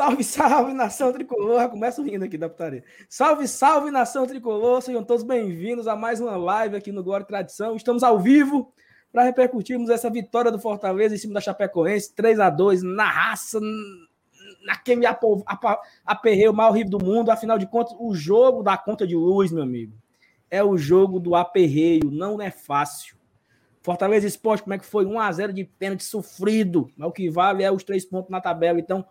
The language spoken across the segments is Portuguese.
Salve, salve, nação tricolor. Começa rindo aqui da putaria. Salve, salve, nação tricolor. Sejam todos bem-vindos a mais uma live aqui no Glória Tradição. Estamos ao vivo para repercutirmos essa vitória do Fortaleza em cima da Chapecoense, 3 a 2 na raça, naquele aperreio mais horrível do mundo. Afinal de contas, o jogo da conta de luz, meu amigo, é o jogo do aperreio. Não é fácil. Fortaleza Esporte, como é que foi? 1x0 de pênalti sofrido. Mas o que vale é os três pontos na tabela. Então,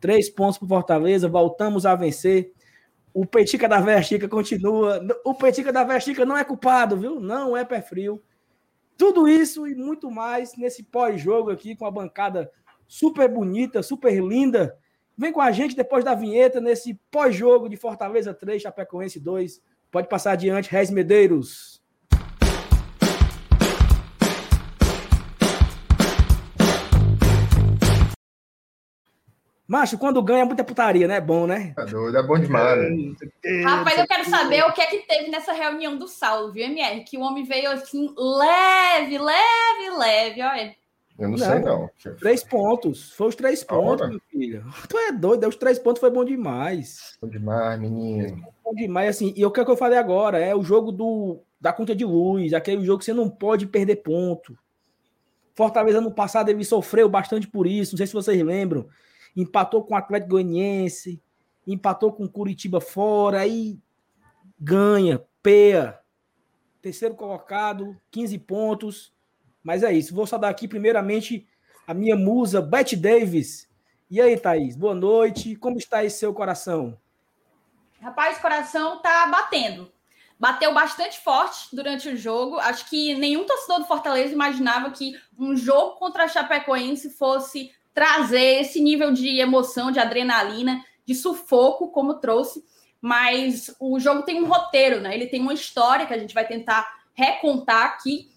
Três pontos para Fortaleza, voltamos a vencer. O Petica da Vestica continua. O Petica da Vestica não é culpado, viu? Não é pé frio. Tudo isso e muito mais nesse pós-jogo aqui com a bancada super bonita, super linda. Vem com a gente depois da vinheta nesse pós-jogo de Fortaleza 3, Chapecoense 2. Pode passar adiante, Reis Medeiros. Macho, quando ganha é muita putaria, né? É bom, né? É doido, é bom demais. Né? Rapaz, eu quero saber o que é que teve nessa reunião do Saulo, viu, MR? Que o homem veio assim, leve, leve, leve, olha. Eu não, não sei, não. Três pontos. Foi os três pontos, meu filho. Tu é doido, os três pontos foi bom demais. Bom demais, menino. Bom demais, assim. E o que, é que eu falei agora? É o jogo do, da conta de luz, aquele jogo que você não pode perder ponto. Fortaleza no passado ele sofreu bastante por isso. Não sei se vocês lembram empatou com o Atlético Goianiense, empatou com o Curitiba fora, aí ganha, peia. Terceiro colocado, 15 pontos. Mas é isso. Vou só dar aqui, primeiramente, a minha musa, Beth Davis. E aí, Thaís, boa noite. Como está esse seu coração? Rapaz, o coração tá batendo. Bateu bastante forte durante o jogo. Acho que nenhum torcedor do Fortaleza imaginava que um jogo contra a Chapecoense fosse trazer esse nível de emoção, de adrenalina, de sufoco, como trouxe. Mas o jogo tem um roteiro, né? Ele tem uma história que a gente vai tentar recontar aqui.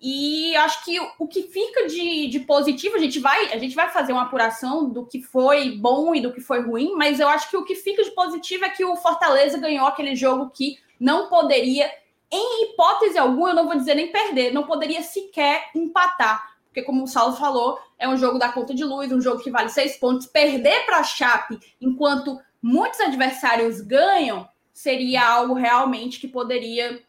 E acho que o que fica de, de positivo, a gente, vai, a gente vai fazer uma apuração do que foi bom e do que foi ruim, mas eu acho que o que fica de positivo é que o Fortaleza ganhou aquele jogo que não poderia, em hipótese alguma, eu não vou dizer nem perder, não poderia sequer empatar porque, como o Saulo falou, é um jogo da conta de luz, um jogo que vale seis pontos. Perder para a Chape enquanto muitos adversários ganham seria algo realmente que poderia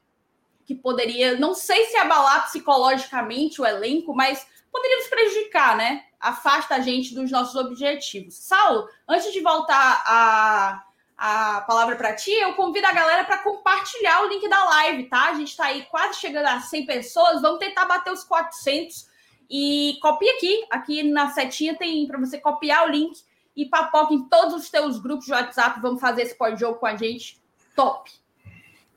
que poderia, não sei se abalar psicologicamente o elenco, mas poderia nos prejudicar, né? Afasta a gente dos nossos objetivos. Saulo, antes de voltar a, a palavra para ti, eu convido a galera para compartilhar o link da live, tá? A gente está aí quase chegando a 100 pessoas, vamos tentar bater os 400 e copia aqui, aqui na setinha tem para você copiar o link e papoca em todos os teus grupos de WhatsApp. Vamos fazer esse pós-jogo com a gente. Top!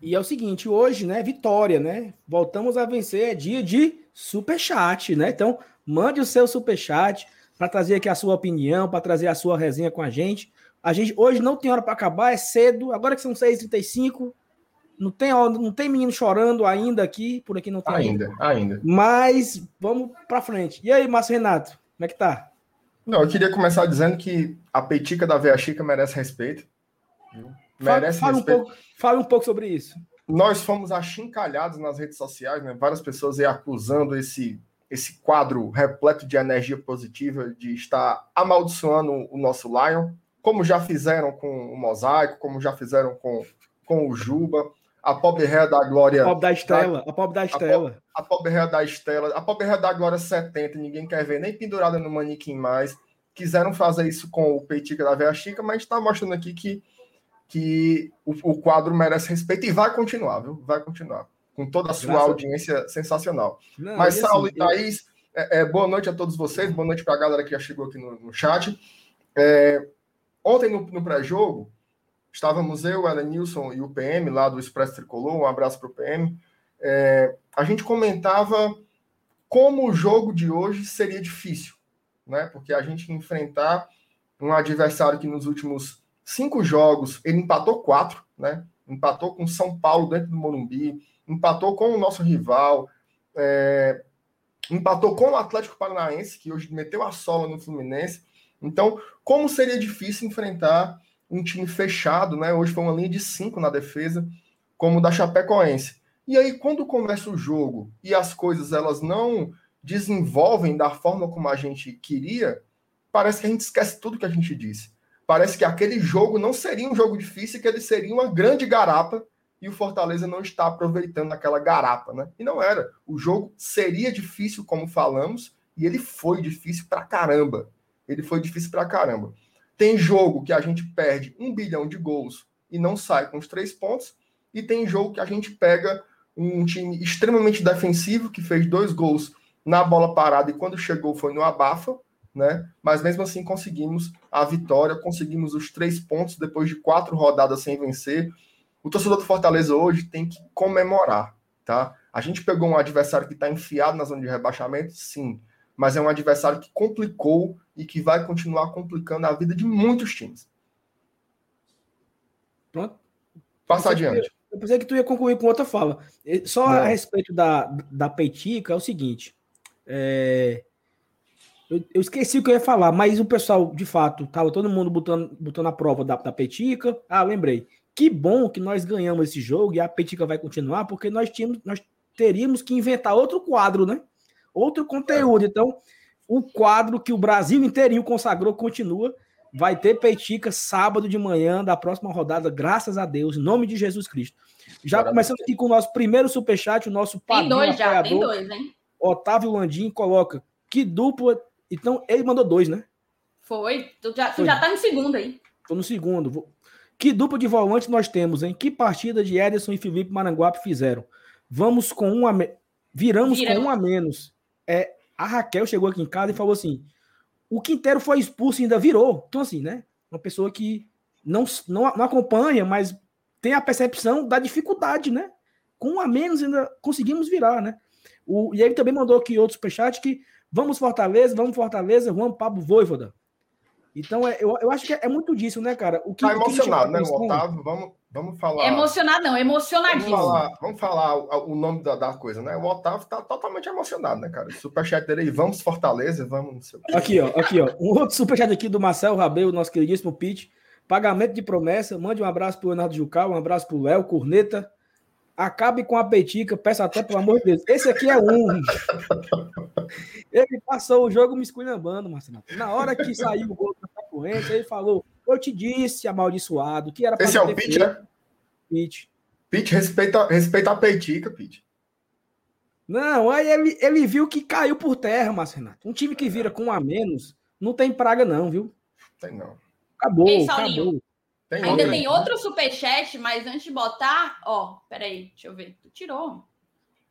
E é o seguinte, hoje, né, vitória, né? Voltamos a vencer, é dia de super chat, né? Então, mande o seu super chat para trazer aqui a sua opinião, para trazer a sua resenha com a gente. A gente hoje não tem hora para acabar, é cedo. Agora que são 6h35, não tem, não tem menino chorando ainda aqui, por aqui não tem. Ainda, ainda. Mas vamos para frente. E aí, Márcio Renato, como é que tá? Não, eu queria começar dizendo que a petica da Veia Chica merece respeito. Merece fala, fala respeito. Um pouco, fala um pouco sobre isso. Nós fomos achincalhados nas redes sociais, né? Várias pessoas aí acusando esse, esse quadro repleto de energia positiva, de estar amaldiçoando o nosso Lion, como já fizeram com o Mosaico, como já fizeram com, com o Juba a pobre réia da glória. A pobre da Estela. Da, a pobre da Estela. A, pobre réia da Estela. A pobre réia da glória 70, ninguém quer ver nem pendurada no manequim mais. Quiseram fazer isso com o Peitica da Veia Chica, mas está mostrando aqui que, que o, o, quadro merece respeito e vai continuar, viu? Vai continuar. Com toda a sua Graças audiência sensacional. Não, mas, Saulo assim, e Thaís, é, é, boa noite a todos vocês, boa noite para a galera que já chegou aqui no, no chat. É, ontem, no, no pré-jogo, Estávamos eu, o Nilson e o PM lá do Expresso Tricolor, um abraço para o PM. É, a gente comentava como o jogo de hoje seria difícil, né? Porque a gente enfrentar um adversário que nos últimos cinco jogos ele empatou quatro, né? Empatou com São Paulo dentro do Morumbi, empatou com o nosso rival, é, empatou com o Atlético Paranaense, que hoje meteu a sola no Fluminense. Então, como seria difícil enfrentar um time fechado, né? Hoje foi uma linha de cinco na defesa, como o da Chapecoense. E aí, quando começa o jogo e as coisas elas não desenvolvem da forma como a gente queria, parece que a gente esquece tudo que a gente disse. Parece que aquele jogo não seria um jogo difícil, que ele seria uma grande garapa e o Fortaleza não está aproveitando aquela garapa, né? E não era. O jogo seria difícil, como falamos, e ele foi difícil pra caramba. Ele foi difícil pra caramba. Tem jogo que a gente perde um bilhão de gols e não sai com os três pontos, e tem jogo que a gente pega um time extremamente defensivo, que fez dois gols na bola parada e quando chegou foi no abafa, né? Mas mesmo assim conseguimos a vitória, conseguimos os três pontos depois de quatro rodadas sem vencer. O torcedor do Fortaleza hoje tem que comemorar, tá? A gente pegou um adversário que está enfiado na zona de rebaixamento, sim, mas é um adversário que complicou e que vai continuar complicando a vida de muitos times. Pronto. Passa adiante. Eu pensei que tu ia concluir com outra fala. Só Não. a respeito da, da Peitica é o seguinte. É... Eu, eu, esqueci o que eu ia falar, mas o pessoal, de fato, tava todo mundo botando, botando a prova da, da Petica. Ah, lembrei. Que bom que nós ganhamos esse jogo e a Petica vai continuar, porque nós tínhamos, nós teríamos que inventar outro quadro, né? Outro conteúdo. É. Então, o quadro que o Brasil inteirinho consagrou continua. Vai ter Petica sábado de manhã da próxima rodada, graças a Deus, em nome de Jesus Cristo. Já começando aqui com o nosso primeiro superchat, o nosso padrinho Tem dois já, tem dois, hein? Otávio Landim coloca que dupla. Então, ele mandou dois, né? Foi. Tu já, tu Foi. já tá no segundo aí. Tô no segundo. Que dupla de volante nós temos, hein? Que partida de Ederson e Felipe Maranguape fizeram? Vamos com um a me... Viramos, Viramos com um a menos. É, a Raquel chegou aqui em casa e falou assim: o Quinteiro foi expulso e ainda virou. Então, assim, né? Uma pessoa que não, não, não acompanha, mas tem a percepção da dificuldade, né? Com um a menos ainda conseguimos virar, né? O, e ele também mandou aqui outro superchat que vamos Fortaleza, vamos Fortaleza, vamos Pablo Voivoda. Então, é, eu, eu acho que é, é muito disso, né, cara? O que, tá emocionado, que né, o Otávio? Vamos, vamos falar. Emocionado não, emocionadíssimo. Vamos falar, vamos falar o, o nome da, da, coisa, né? O Otávio tá totalmente emocionado, né, cara? Superchat dele aí, vamos Fortaleza, vamos. Aqui, ó, aqui, ó. Um outro superchat aqui do Marcel Rabeu, nosso queridíssimo Pete. Pagamento de promessa. Mande um abraço pro Leonardo Jucal, um abraço pro Léo, Corneta. Acabe com a petica, peço até pelo amor de Deus. Esse aqui é um. Ele passou o jogo me esculhambando, Marcelo. Na hora que saiu o gol Chapecoense, ele falou: Eu te disse, amaldiçoado, que era Esse é o Pete, né? Pete. Pete, respeita, respeita a petica, Pete. Não, aí ele, ele viu que caiu por terra, Marcelo. Um time que vira com um a menos não tem praga, não, viu? Tem não. Acabou, Ei, acabou. Tem Ainda outro. tem outro superchat, mas antes de botar, ó, peraí, deixa eu ver. Tu tirou.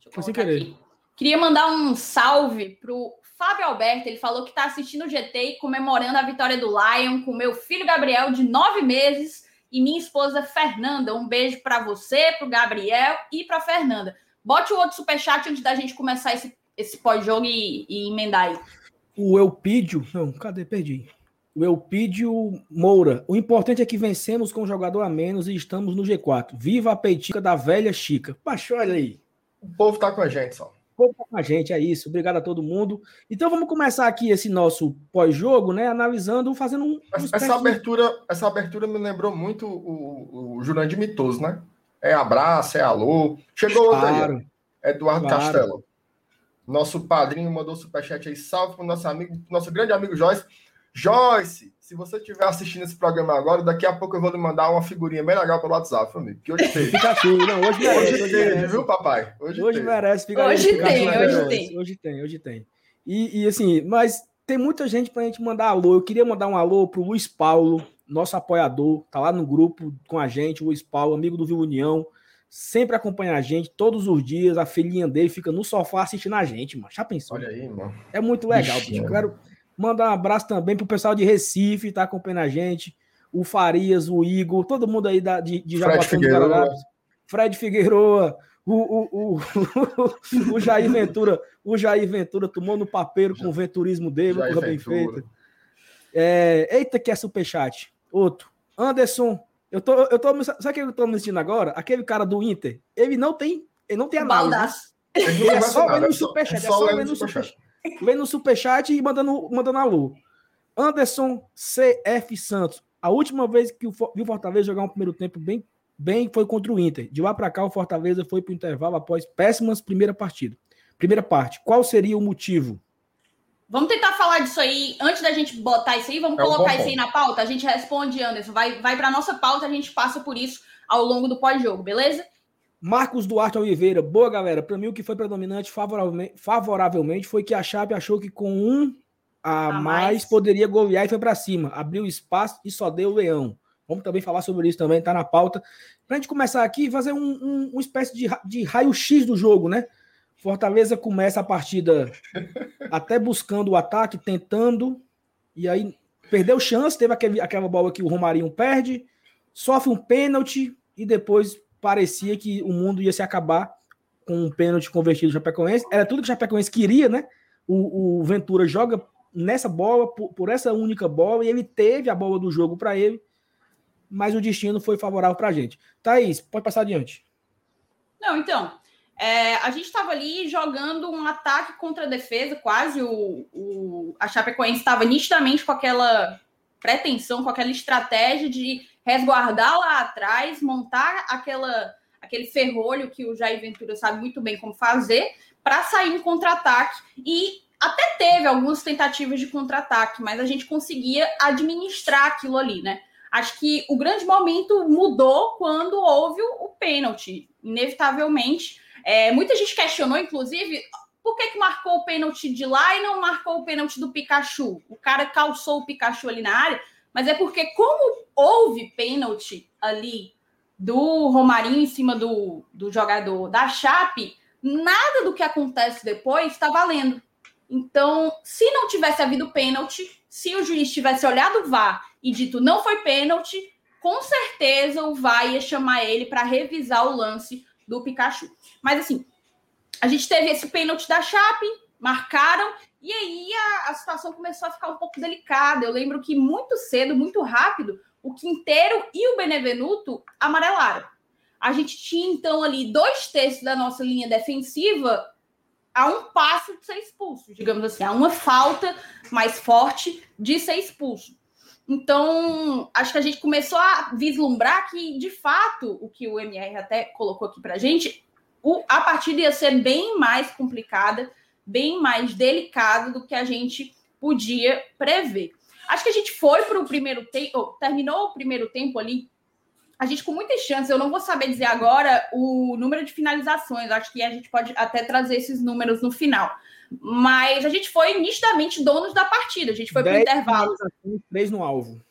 Deixa eu Sem querer. Aqui. Queria mandar um salve pro Fábio Alberto. Ele falou que tá assistindo o GT e comemorando a vitória do Lion com meu filho Gabriel, de nove meses, e minha esposa Fernanda. Um beijo para você, pro Gabriel e pra Fernanda. Bote o outro superchat antes da gente começar esse, esse pós-jogo e, e emendar aí. O Elpídio. Não, cadê? Perdi o Elpidio Moura. O importante é que vencemos com um jogador a menos e estamos no G4. Viva a peitica da velha Chica. Baixo, olha aí. O povo tá com a gente, só. O tá com a gente, é isso. Obrigado a todo mundo. Então vamos começar aqui esse nosso pós-jogo, né? Analisando, fazendo um. Essa, essa abertura, essa abertura me lembrou muito o, o Jurandir Mitoso, né? É abraço, é alô. Chegou claro. outro aí. Eduardo claro. Castelo. Nosso padrinho mandou superchat aí. Salve pro nosso amigo, nosso grande amigo Joyce. Joyce, se você estiver assistindo esse programa agora, daqui a pouco eu vou lhe mandar uma figurinha bem legal pelo WhatsApp, amigo. Que hoje tem. Pikachu, não, hoje merece. Hoje, hoje teve, merece. viu, papai? Hoje, hoje tem. merece. Hoje Pikachu, tem, hoje tem. Hoje tem, hoje tem. E, e assim, mas tem muita gente pra gente mandar alô. Eu queria mandar um alô pro Luiz Paulo, nosso apoiador, tá lá no grupo com a gente, o Luiz Paulo, amigo do Vivo União, sempre acompanha a gente todos os dias. A filhinha dele fica no sofá assistindo a gente, mano. Já pensou? Olha aí, mano. É muito legal, Ixi, bicho. Eu quero Mandar um abraço também pro pessoal de Recife, tá acompanhando a gente. O Farias, o Igor, todo mundo aí da, de, de Fred do Fred Figueiroa, o, o, o, o, Jair Ventura, o Jair Ventura tomou no papeiro com o venturismo dele, coisa bem feita. É, eita, que é superchat. Outro. Anderson, eu tô, eu tô, sabe o que eu tô me sentindo agora? Aquele cara do Inter, ele não tem, ele não tem análise. Ele é só vendo no superchat, é só vendo no superchat. Vem no superchat e mandando, mandando alô. Anderson CF Santos. A última vez que o Fortaleza jogar um primeiro tempo bem, bem foi contra o Inter. De lá para cá, o Fortaleza foi para o intervalo após péssimas primeira partida. Primeira parte. Qual seria o motivo? Vamos tentar falar disso aí, antes da gente botar isso aí, vamos é colocar isso aí na pauta, a gente responde, Anderson, vai, vai para nossa pauta, a gente passa por isso ao longo do pós-jogo, beleza? Marcos Duarte Oliveira, boa galera. Para mim, o que foi predominante favoravelmente, favoravelmente foi que a Chape achou que com um a, a mais, mais poderia golear e foi para cima, abriu espaço e só deu o leão. Vamos também falar sobre isso também, tá na pauta. Para a gente começar aqui, fazer um, um, uma espécie de, de raio-x do jogo, né? Fortaleza começa a partida até buscando o ataque, tentando, e aí perdeu chance, teve aquele, aquela bola que o Romarinho perde, sofre um pênalti e depois parecia que o mundo ia se acabar com um pênalti convertido do Chapecoense. Era tudo que o Chapecoense queria, né? O, o Ventura joga nessa bola, por, por, essa única bola, e ele teve a bola do jogo para ele, mas o destino foi favorável para a gente. Thaís, pode passar adiante. Não, então, é, a gente estava ali jogando um ataque contra a defesa, quase o, o a Chapecoense estava nitidamente com aquela pretensão, com aquela estratégia de resguardar lá atrás, montar aquela, aquele ferrolho que o Jair Ventura sabe muito bem como fazer, para sair em contra-ataque. E até teve algumas tentativas de contra-ataque, mas a gente conseguia administrar aquilo ali, né? Acho que o grande momento mudou quando houve o, pênalti. Inevitavelmente, é, muita gente questionou, inclusive, por que, que marcou o pênalti de lá e não marcou o pênalti do Pikachu? O cara calçou o Pikachu ali na área mas é porque, como houve pênalti ali do Romarinho em cima do, do jogador da Chape, nada do que acontece depois está valendo. Então, se não tivesse havido pênalti, se o juiz tivesse olhado o VAR e dito não foi pênalti, com certeza o VAR ia chamar ele para revisar o lance do Pikachu. Mas assim, a gente teve esse pênalti da Chape, marcaram e aí a, a situação começou a ficar um pouco delicada. Eu lembro que muito cedo, muito rápido, o Quinteiro e o Benevenuto amarelaram. A gente tinha, então, ali dois terços da nossa linha defensiva a um passo de ser expulso, digamos assim, a uma falta mais forte de ser expulso. Então, acho que a gente começou a vislumbrar que, de fato, o que o MR até colocou aqui para a gente, a partida ia ser bem mais complicada bem mais delicado do que a gente podia prever. Acho que a gente foi para o primeiro tempo, terminou o primeiro tempo ali. A gente com muitas chances, eu não vou saber dizer agora o número de finalizações, acho que a gente pode até trazer esses números no final. Mas a gente foi nitidamente donos da partida. A gente foi para o intervalo. Três no alvo.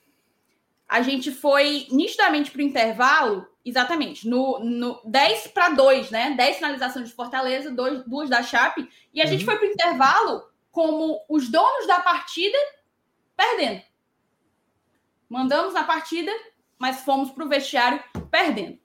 A gente foi nitidamente para o intervalo Exatamente, no, no 10 para 2, né? 10 finalizações de Fortaleza, dois, duas da Chape, e a uhum. gente foi para o intervalo como os donos da partida perdendo. Mandamos na partida, mas fomos para o vestiário perdendo.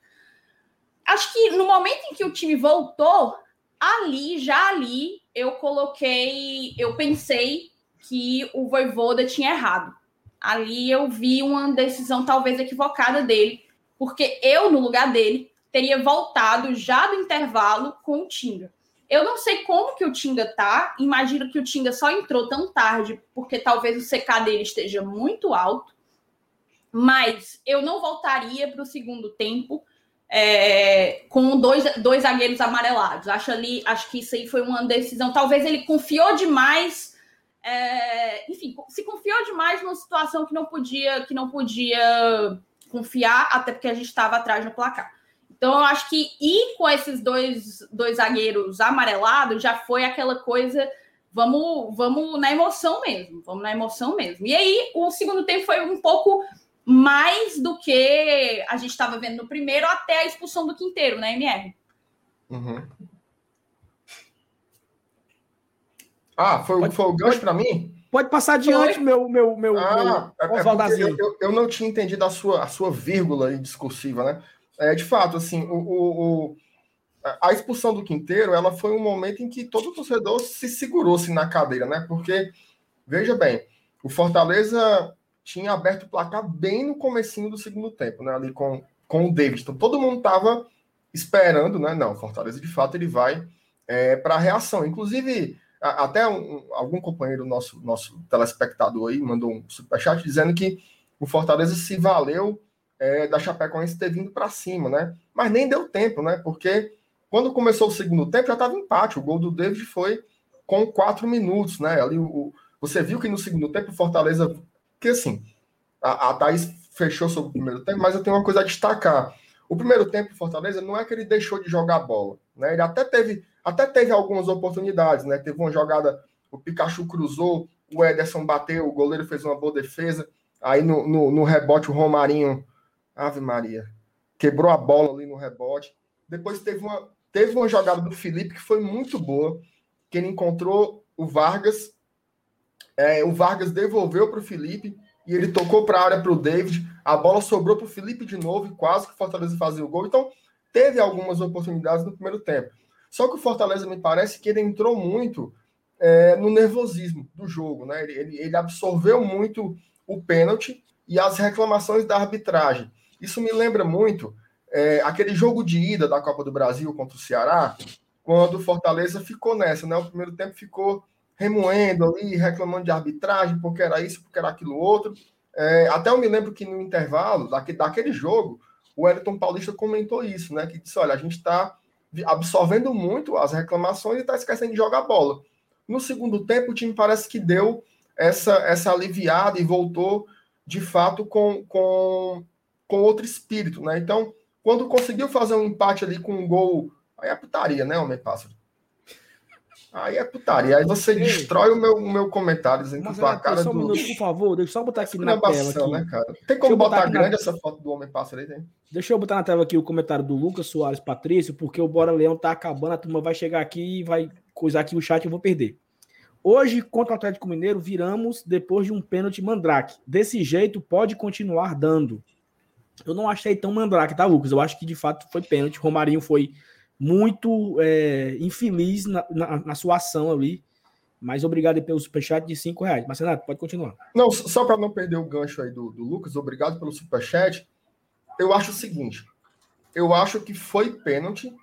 Acho que no momento em que o time voltou, ali, já ali, eu coloquei, eu pensei que o Voivoda tinha errado. Ali eu vi uma decisão talvez equivocada dele porque eu, no lugar dele, teria voltado já do intervalo com o Tinga. Eu não sei como que o Tinga tá, imagino que o Tinga só entrou tão tarde, porque talvez o CK dele esteja muito alto, mas eu não voltaria para o segundo tempo é, com dois, dois zagueiros amarelados. Acho, ali, acho que isso aí foi uma decisão. Talvez ele confiou demais. É, enfim, se confiou demais numa situação que não podia, que não podia confiar, até porque a gente estava atrás no placar. Então, eu acho que ir com esses dois, dois zagueiros amarelados já foi aquela coisa. Vamos, vamos na emoção mesmo. Vamos na emoção mesmo. E aí, o segundo tempo foi um pouco mais do que a gente estava vendo no primeiro, até a expulsão do Quinteiro, né, MR? Uhum. Ah, foi, foi o gancho para mim? Pode passar adiante, Foi? meu, meu, meu, ah, meu é, é eu, eu, não tinha entendido a sua, a sua vírgula discursiva, né? É, de fato, assim, o, o, o, a expulsão do Quinteiro, ela foi um momento em que todo torcedor se segurou-se na cadeira, né? Porque, veja bem, o Fortaleza tinha aberto o placar bem no comecinho do segundo tempo, né? Ali com, com o David. Então, todo mundo estava esperando, né? Não, o Fortaleza, de fato, ele vai é, para a reação. Inclusive até um, algum companheiro nosso, nosso telespectador aí mandou um superchat dizendo que o Fortaleza se valeu é, da Chapecoense ter vindo para cima, né? Mas nem deu tempo, né? Porque quando começou o segundo tempo já estava empate. O gol do David foi com quatro minutos, né? Ali o, você viu que no segundo tempo o Fortaleza, que assim, a, a Thaís fechou sobre o primeiro tempo, mas eu tenho uma coisa a destacar. O primeiro tempo do Fortaleza não é que ele deixou de jogar bola, né? Ele até teve, até teve algumas oportunidades, né? Teve uma jogada, o Pikachu cruzou, o Ederson bateu, o goleiro fez uma boa defesa, aí no, no, no rebote o Romarinho, Ave Maria, quebrou a bola ali no rebote. Depois teve uma, teve uma jogada do Felipe que foi muito boa, que ele encontrou o Vargas é, o Vargas devolveu para o Felipe e ele tocou para a área para o David. A bola sobrou para o Felipe de novo e quase que o Fortaleza fazia o gol. Então, teve algumas oportunidades no primeiro tempo. Só que o Fortaleza me parece que ele entrou muito é, no nervosismo do jogo. Né? Ele, ele, absorveu muito o pênalti e as reclamações da arbitragem. Isso me lembra muito é, aquele jogo de ida da Copa do Brasil contra o Ceará, quando o Fortaleza ficou nessa. Né? O primeiro tempo ficou remoendo ali, reclamando de arbitragem, porque era isso, porque era aquilo outro. É, até eu me lembro que no intervalo daquele, daquele jogo, o Wellington Paulista comentou isso, né? Que disse: olha, a gente está absorvendo muito as reclamações e está esquecendo de jogar bola. No segundo tempo, o time parece que deu essa, essa aliviada e voltou de fato com, com, com outro espírito, né? Então, quando conseguiu fazer um empate ali com um gol, aí é putaria, né, Homem Pássaro? Aí é putaria. Aí você Ei. destrói o meu, o meu comentário dizendo Mas, que tua cara só um minuto, por favor. Deixa eu só botar aqui na tela. Aqui. Né, cara? Tem como botar, botar grande na... essa foto do Homem-Pássaro aí? Tem? Deixa eu botar na tela aqui o comentário do Lucas Soares Patrício, porque o Bora Leão tá acabando, a turma vai chegar aqui e vai coisar aqui o chat e eu vou perder. Hoje, contra o Atlético Mineiro, viramos depois de um pênalti mandrake. Desse jeito, pode continuar dando. Eu não achei tão mandrake, tá, Lucas? Eu acho que de fato foi pênalti. Romarinho foi muito é, infeliz na, na, na, sua ação ali. Mas obrigado pelo superchat de 5 reais. Mas, Renato, pode continuar. Não, só para não perder o gancho aí do, do Lucas, obrigado pelo superchat. Eu acho o seguinte: eu acho que foi pênalti,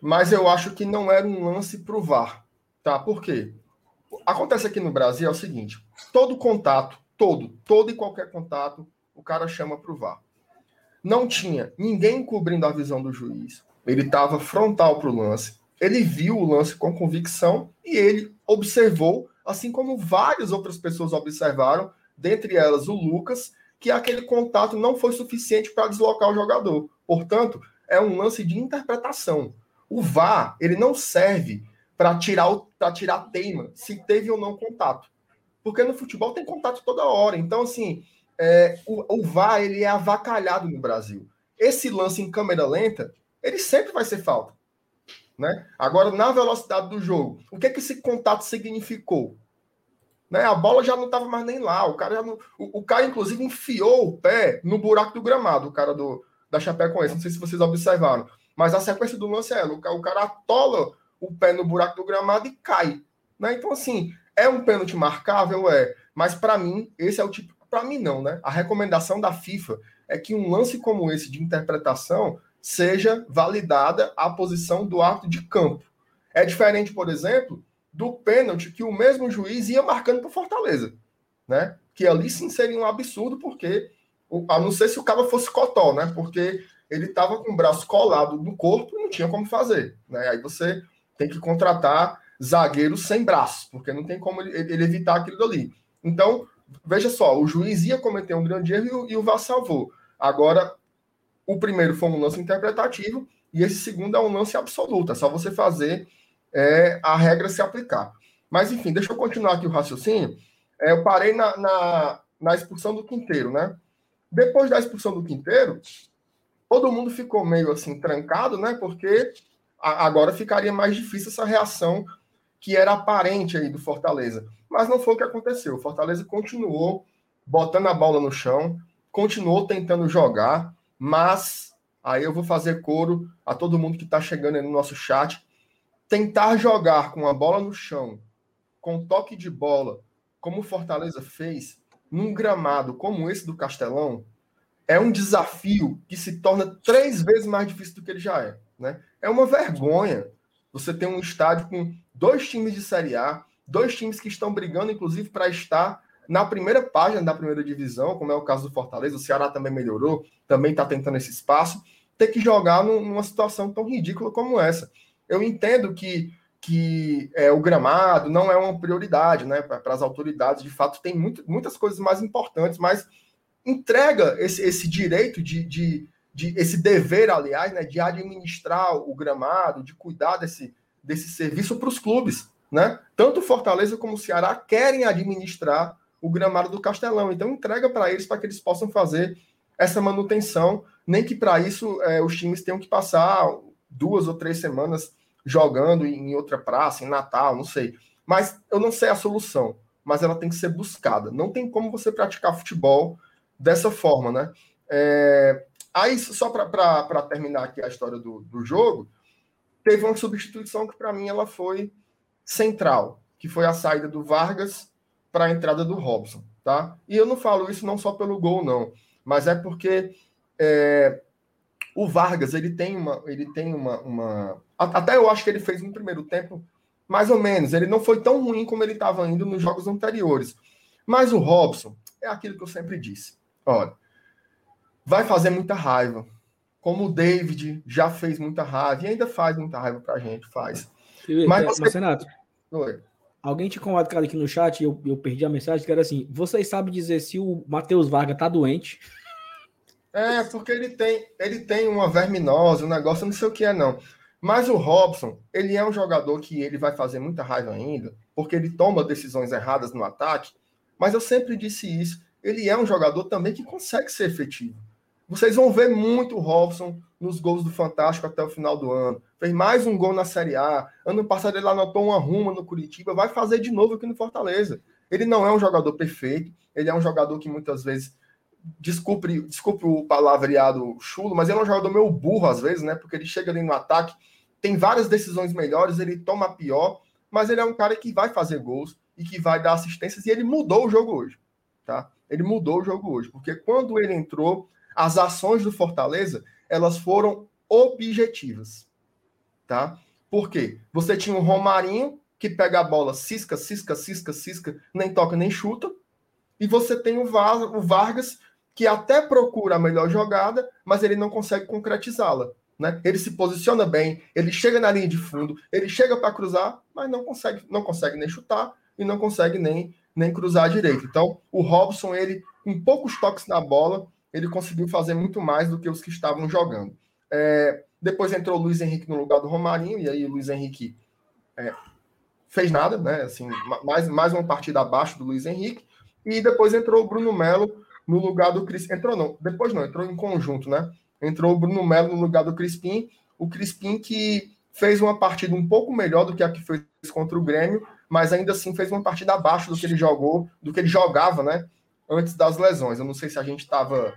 mas eu acho que não era um lance pro VAR. Tá? Por quê? Acontece aqui no Brasil é o seguinte: todo contato, todo, todo e qualquer contato, o cara chama pro VAR. Não tinha ninguém cobrindo a visão do juiz, ele estava frontal para o lance, ele viu o lance com convicção e ele observou, assim como várias outras pessoas observaram, dentre elas o Lucas, que aquele contato não foi suficiente para deslocar o jogador. Portanto, é um lance de interpretação. O VAR, ele não serve para tirar para tirar teima se teve ou não contato. Porque no futebol tem contato toda hora. Então, assim, é, o, o VAR ele é avacalhado no Brasil. Esse lance em câmera lenta ele sempre vai ser falta. Né? Agora, na velocidade do jogo, o que, é que esse contato significou? Né? A bola já não estava mais nem lá. O cara, não, o, o, cara, inclusive, enfiou o pé no buraco do gramado, o cara do, da Chapecoense. Não sei se vocês observaram. Mas a sequência do lance é o, o cara atola o pé no buraco do gramado e cai. Né? Então, assim, é um pênalti marcável? É. Mas, para mim, esse é o tipo. Para mim, não, né? A recomendação da FIFA é que um lance como esse de interpretação seja validada a posição do árbitro de campo. É diferente, por exemplo, do pênalti que o mesmo juiz ia marcando para Fortaleza, né? Que ali sim seria um absurdo, porque a não ser se o cara fosse cotó, né? Porque ele estava com o braço colado no corpo e não tinha como fazer, né? Aí você tem que contratar zagueiros sem braço, porque não tem como ele, ele evitar aquilo ali. Então, veja só, o juiz ia cometer um grande erro e o, e o VAR salvou. Agora, o primeiro foi um lance interpretativo e esse segundo é um lance absoluto. É só você fazer é, a regra se aplicar. Mas, enfim, deixa eu continuar aqui o raciocínio. É, eu parei na, na, na expulsão do Quinteiro, né? Depois da expulsão do Quinteiro, todo mundo ficou meio assim trancado, né? Porque a, agora ficaria mais difícil essa reação que era aparente aí do Fortaleza. Mas não foi o que aconteceu. O Fortaleza continuou botando a bola no chão, continuou tentando jogar, mas aí eu vou fazer coro a todo mundo que está chegando aí no nosso chat. Tentar jogar com a bola no chão, com toque de bola, como o Fortaleza fez, num gramado como esse do Castelão, é um desafio que se torna três vezes mais difícil do que ele já é. Né? É uma vergonha você ter um estádio com dois times de Série A, dois times que estão brigando, inclusive, para estar na primeira página da primeira divisão, como é o caso do Fortaleza, o Ceará também melhorou, também está tentando esse espaço, ter que jogar numa situação tão ridícula como essa. Eu entendo que que é, o gramado não é uma prioridade né, para as autoridades. De fato, tem muito, muitas coisas mais importantes, mas entrega esse, esse direito de, de, de, esse dever, aliás, né, de administrar o gramado, de cuidar desse, desse serviço para os clubes. Né? Tanto Fortaleza como o Ceará querem administrar o gramado do Castelão. Então, entrega para eles para que eles possam fazer essa manutenção, nem que para isso é, os times tenham que passar duas ou três semanas jogando em outra praça, em Natal, não sei. Mas eu não sei a solução, mas ela tem que ser buscada. Não tem como você praticar futebol dessa forma, né? É... Aí, só para terminar aqui a história do, do jogo, teve uma substituição que para mim ela foi central, que foi a saída do Vargas para a entrada do Robson, tá? E eu não falo isso não só pelo gol, não, mas é porque é, o Vargas ele tem uma, ele tem uma, uma, até eu acho que ele fez no primeiro tempo mais ou menos. Ele não foi tão ruim como ele estava indo nos jogos anteriores. Mas o Robson é aquilo que eu sempre disse. Olha, vai fazer muita raiva. Como o David já fez muita raiva e ainda faz muita raiva pra gente, faz. Mas, você... Mas Renato, Oi. Alguém tinha colocado aqui no chat e eu, eu perdi a mensagem que era assim: vocês sabem dizer se o Matheus Vargas tá doente? É, porque ele tem, ele tem uma verminose, um negócio, não sei o que é, não. Mas o Robson, ele é um jogador que ele vai fazer muita raiva ainda, porque ele toma decisões erradas no ataque. Mas eu sempre disse isso. Ele é um jogador também que consegue ser efetivo. Vocês vão ver muito o Robson nos gols do Fantástico até o final do ano. Fez mais um gol na Série A. Ano passado ele anotou uma ruma no Curitiba. Vai fazer de novo aqui no Fortaleza. Ele não é um jogador perfeito. Ele é um jogador que muitas vezes desculpe, desculpe o palavreado chulo, mas ele é um jogador meio burro às vezes, né? Porque ele chega ali no ataque, tem várias decisões melhores, ele toma pior, mas ele é um cara que vai fazer gols e que vai dar assistências e ele mudou o jogo hoje, tá? Ele mudou o jogo hoje, porque quando ele entrou, as ações do Fortaleza, elas foram objetivas, tá? Por quê? Você tinha o Romarinho que pega a bola, cisca, cisca, cisca, cisca, nem toca nem chuta, e você tem o Vargas que até procura a melhor jogada, mas ele não consegue concretizá-la. Né? Ele se posiciona bem, ele chega na linha de fundo, ele chega para cruzar, mas não consegue, não consegue nem chutar e não consegue nem, nem cruzar direito. Então, o Robson, ele, com poucos toques na bola, ele conseguiu fazer muito mais do que os que estavam jogando. É, depois entrou o Luiz Henrique no lugar do Romarinho, e aí o Luiz Henrique é, fez nada, né? Assim, mais, mais uma partida abaixo do Luiz Henrique. E depois entrou o Bruno Melo no lugar do Crispim. Entrou não, depois não, entrou em conjunto, né? Entrou o Bruno Melo no lugar do Crispim. O Crispim que fez uma partida um pouco melhor do que a que fez contra o Grêmio, mas ainda assim fez uma partida abaixo do que ele jogou, do que ele jogava, né? Antes das lesões. Eu não sei se a gente estava.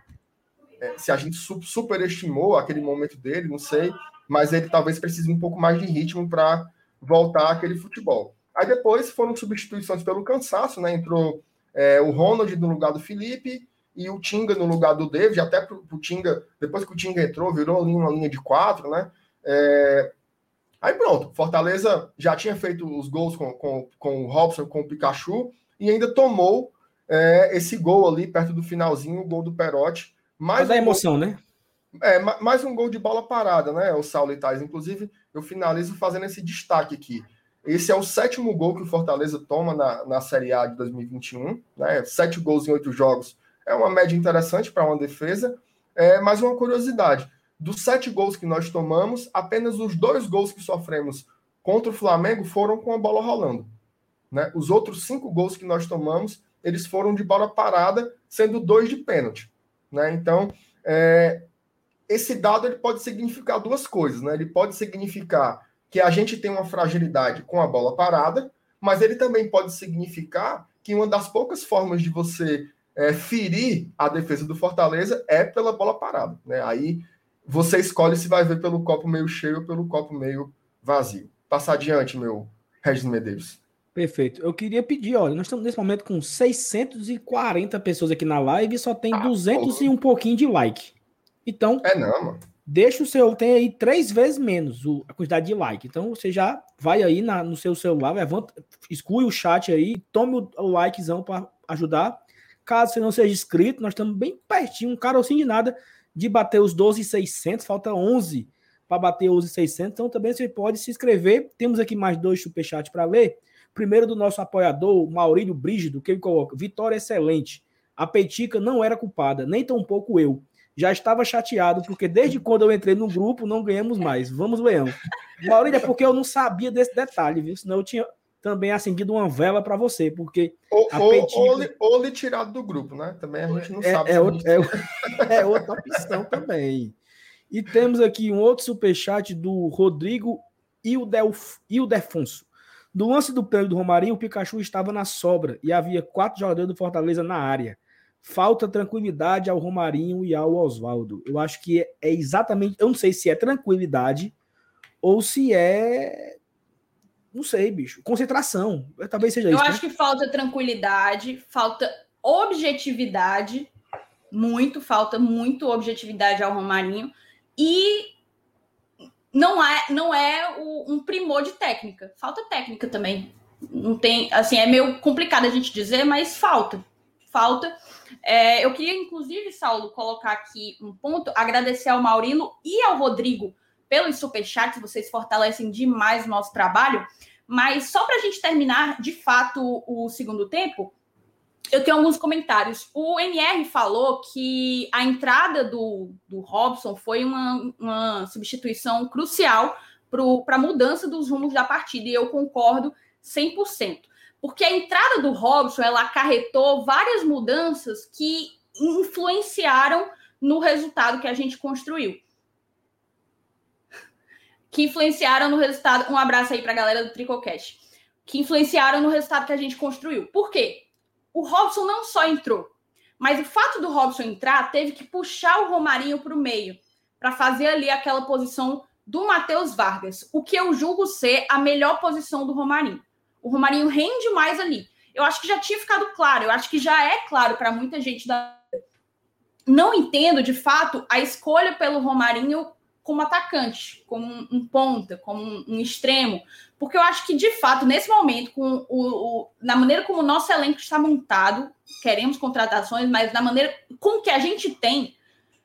É, se a gente superestimou aquele momento dele, não sei, mas ele talvez precise um pouco mais de ritmo para voltar àquele futebol. Aí depois foram substituições pelo cansaço, né? Entrou é, o Ronald no lugar do Felipe e o Tinga no lugar do David, até pro, pro Tinga, depois que o Tinga entrou, virou uma linha de quatro, né? É, aí pronto, Fortaleza já tinha feito os gols com, com, com o Robson, com o Pikachu, e ainda tomou é, esse gol ali perto do finalzinho, o gol do Perotti. Mais da um emoção, gol, né? É, mais um gol de bola parada, né? O Saulo Itais. Inclusive, eu finalizo fazendo esse destaque aqui. Esse é o sétimo gol que o Fortaleza toma na, na Série A de 2021. Né? Sete gols em oito jogos é uma média interessante para uma defesa. É, mas uma curiosidade: dos sete gols que nós tomamos, apenas os dois gols que sofremos contra o Flamengo foram com a bola rolando. Né? Os outros cinco gols que nós tomamos, eles foram de bola parada, sendo dois de pênalti. Né? Então, é, esse dado ele pode significar duas coisas. Né? Ele pode significar que a gente tem uma fragilidade com a bola parada, mas ele também pode significar que uma das poucas formas de você é, ferir a defesa do Fortaleza é pela bola parada. Né? Aí você escolhe se vai ver pelo copo meio cheio ou pelo copo meio vazio. Passa adiante, meu Regis Medeiros. Perfeito. Eu queria pedir, olha, nós estamos nesse momento com 640 pessoas aqui na live e só tem ah, 200 porra. e um pouquinho de like. Então, é não, mano deixa o seu, tem aí três vezes menos o, a quantidade de like. Então você já vai aí na, no seu celular, levanta, exclui o chat aí, tome o, o likezão para ajudar. Caso você não seja inscrito, nós estamos bem pertinho, um carocinho de nada, de bater os 12,600, falta 11 para bater os 600. Então também você pode se inscrever. Temos aqui mais dois superchats para ler. Primeiro do nosso apoiador, Maurílio Brígido, que ele coloca: Vitória excelente. A Petica não era culpada, nem tão pouco eu. Já estava chateado, porque desde quando eu entrei no grupo, não ganhamos mais. Vamos, Leão. Maurílio, é porque eu não sabia desse detalhe, viu? Senão eu tinha também acendido uma vela para você, porque. Ou, ou, Petica... ou, lhe, ou tirado do grupo, né? Também a gente não é, sabe. É, é, é, outra opção também. E temos aqui um outro superchat do Rodrigo Ildefonso. No lance do pênalti do Romarinho, o Pikachu estava na sobra e havia quatro jogadores do Fortaleza na área. Falta tranquilidade ao Romarinho e ao Oswaldo. Eu acho que é, é exatamente. Eu não sei se é tranquilidade ou se é. Não sei, bicho. Concentração. Talvez seja eu isso. Eu acho né? que falta tranquilidade, falta objetividade. Muito, falta muito objetividade ao Romarinho. E não é, não é o, um primor de técnica. Falta técnica também. Não tem, assim, é meio complicado a gente dizer, mas falta. Falta. É, eu queria, inclusive, Saulo, colocar aqui um ponto, agradecer ao Maurilo e ao Rodrigo pelos superchats, vocês fortalecem demais o nosso trabalho. Mas só para a gente terminar, de fato, o segundo tempo, eu tenho alguns comentários. O NR falou que a entrada do, do Robson foi uma, uma substituição crucial para a mudança dos rumos da partida, e eu concordo 100%. Porque a entrada do Robson ela acarretou várias mudanças que influenciaram no resultado que a gente construiu. Que influenciaram no resultado. Um abraço aí para a galera do Tricocast. Que influenciaram no resultado que a gente construiu. Por quê? O Robson não só entrou, mas o fato do Robson entrar teve que puxar o Romarinho para o meio, para fazer ali aquela posição do Matheus Vargas, o que eu julgo ser a melhor posição do Romarinho. O Romarinho rende mais ali. Eu acho que já tinha ficado claro, eu acho que já é claro para muita gente da. Não entendo, de fato, a escolha pelo Romarinho como atacante, como um ponta, como um extremo, porque eu acho que, de fato, nesse momento, com o, o, na maneira como o nosso elenco está montado, queremos contratações, mas da maneira com que a gente tem,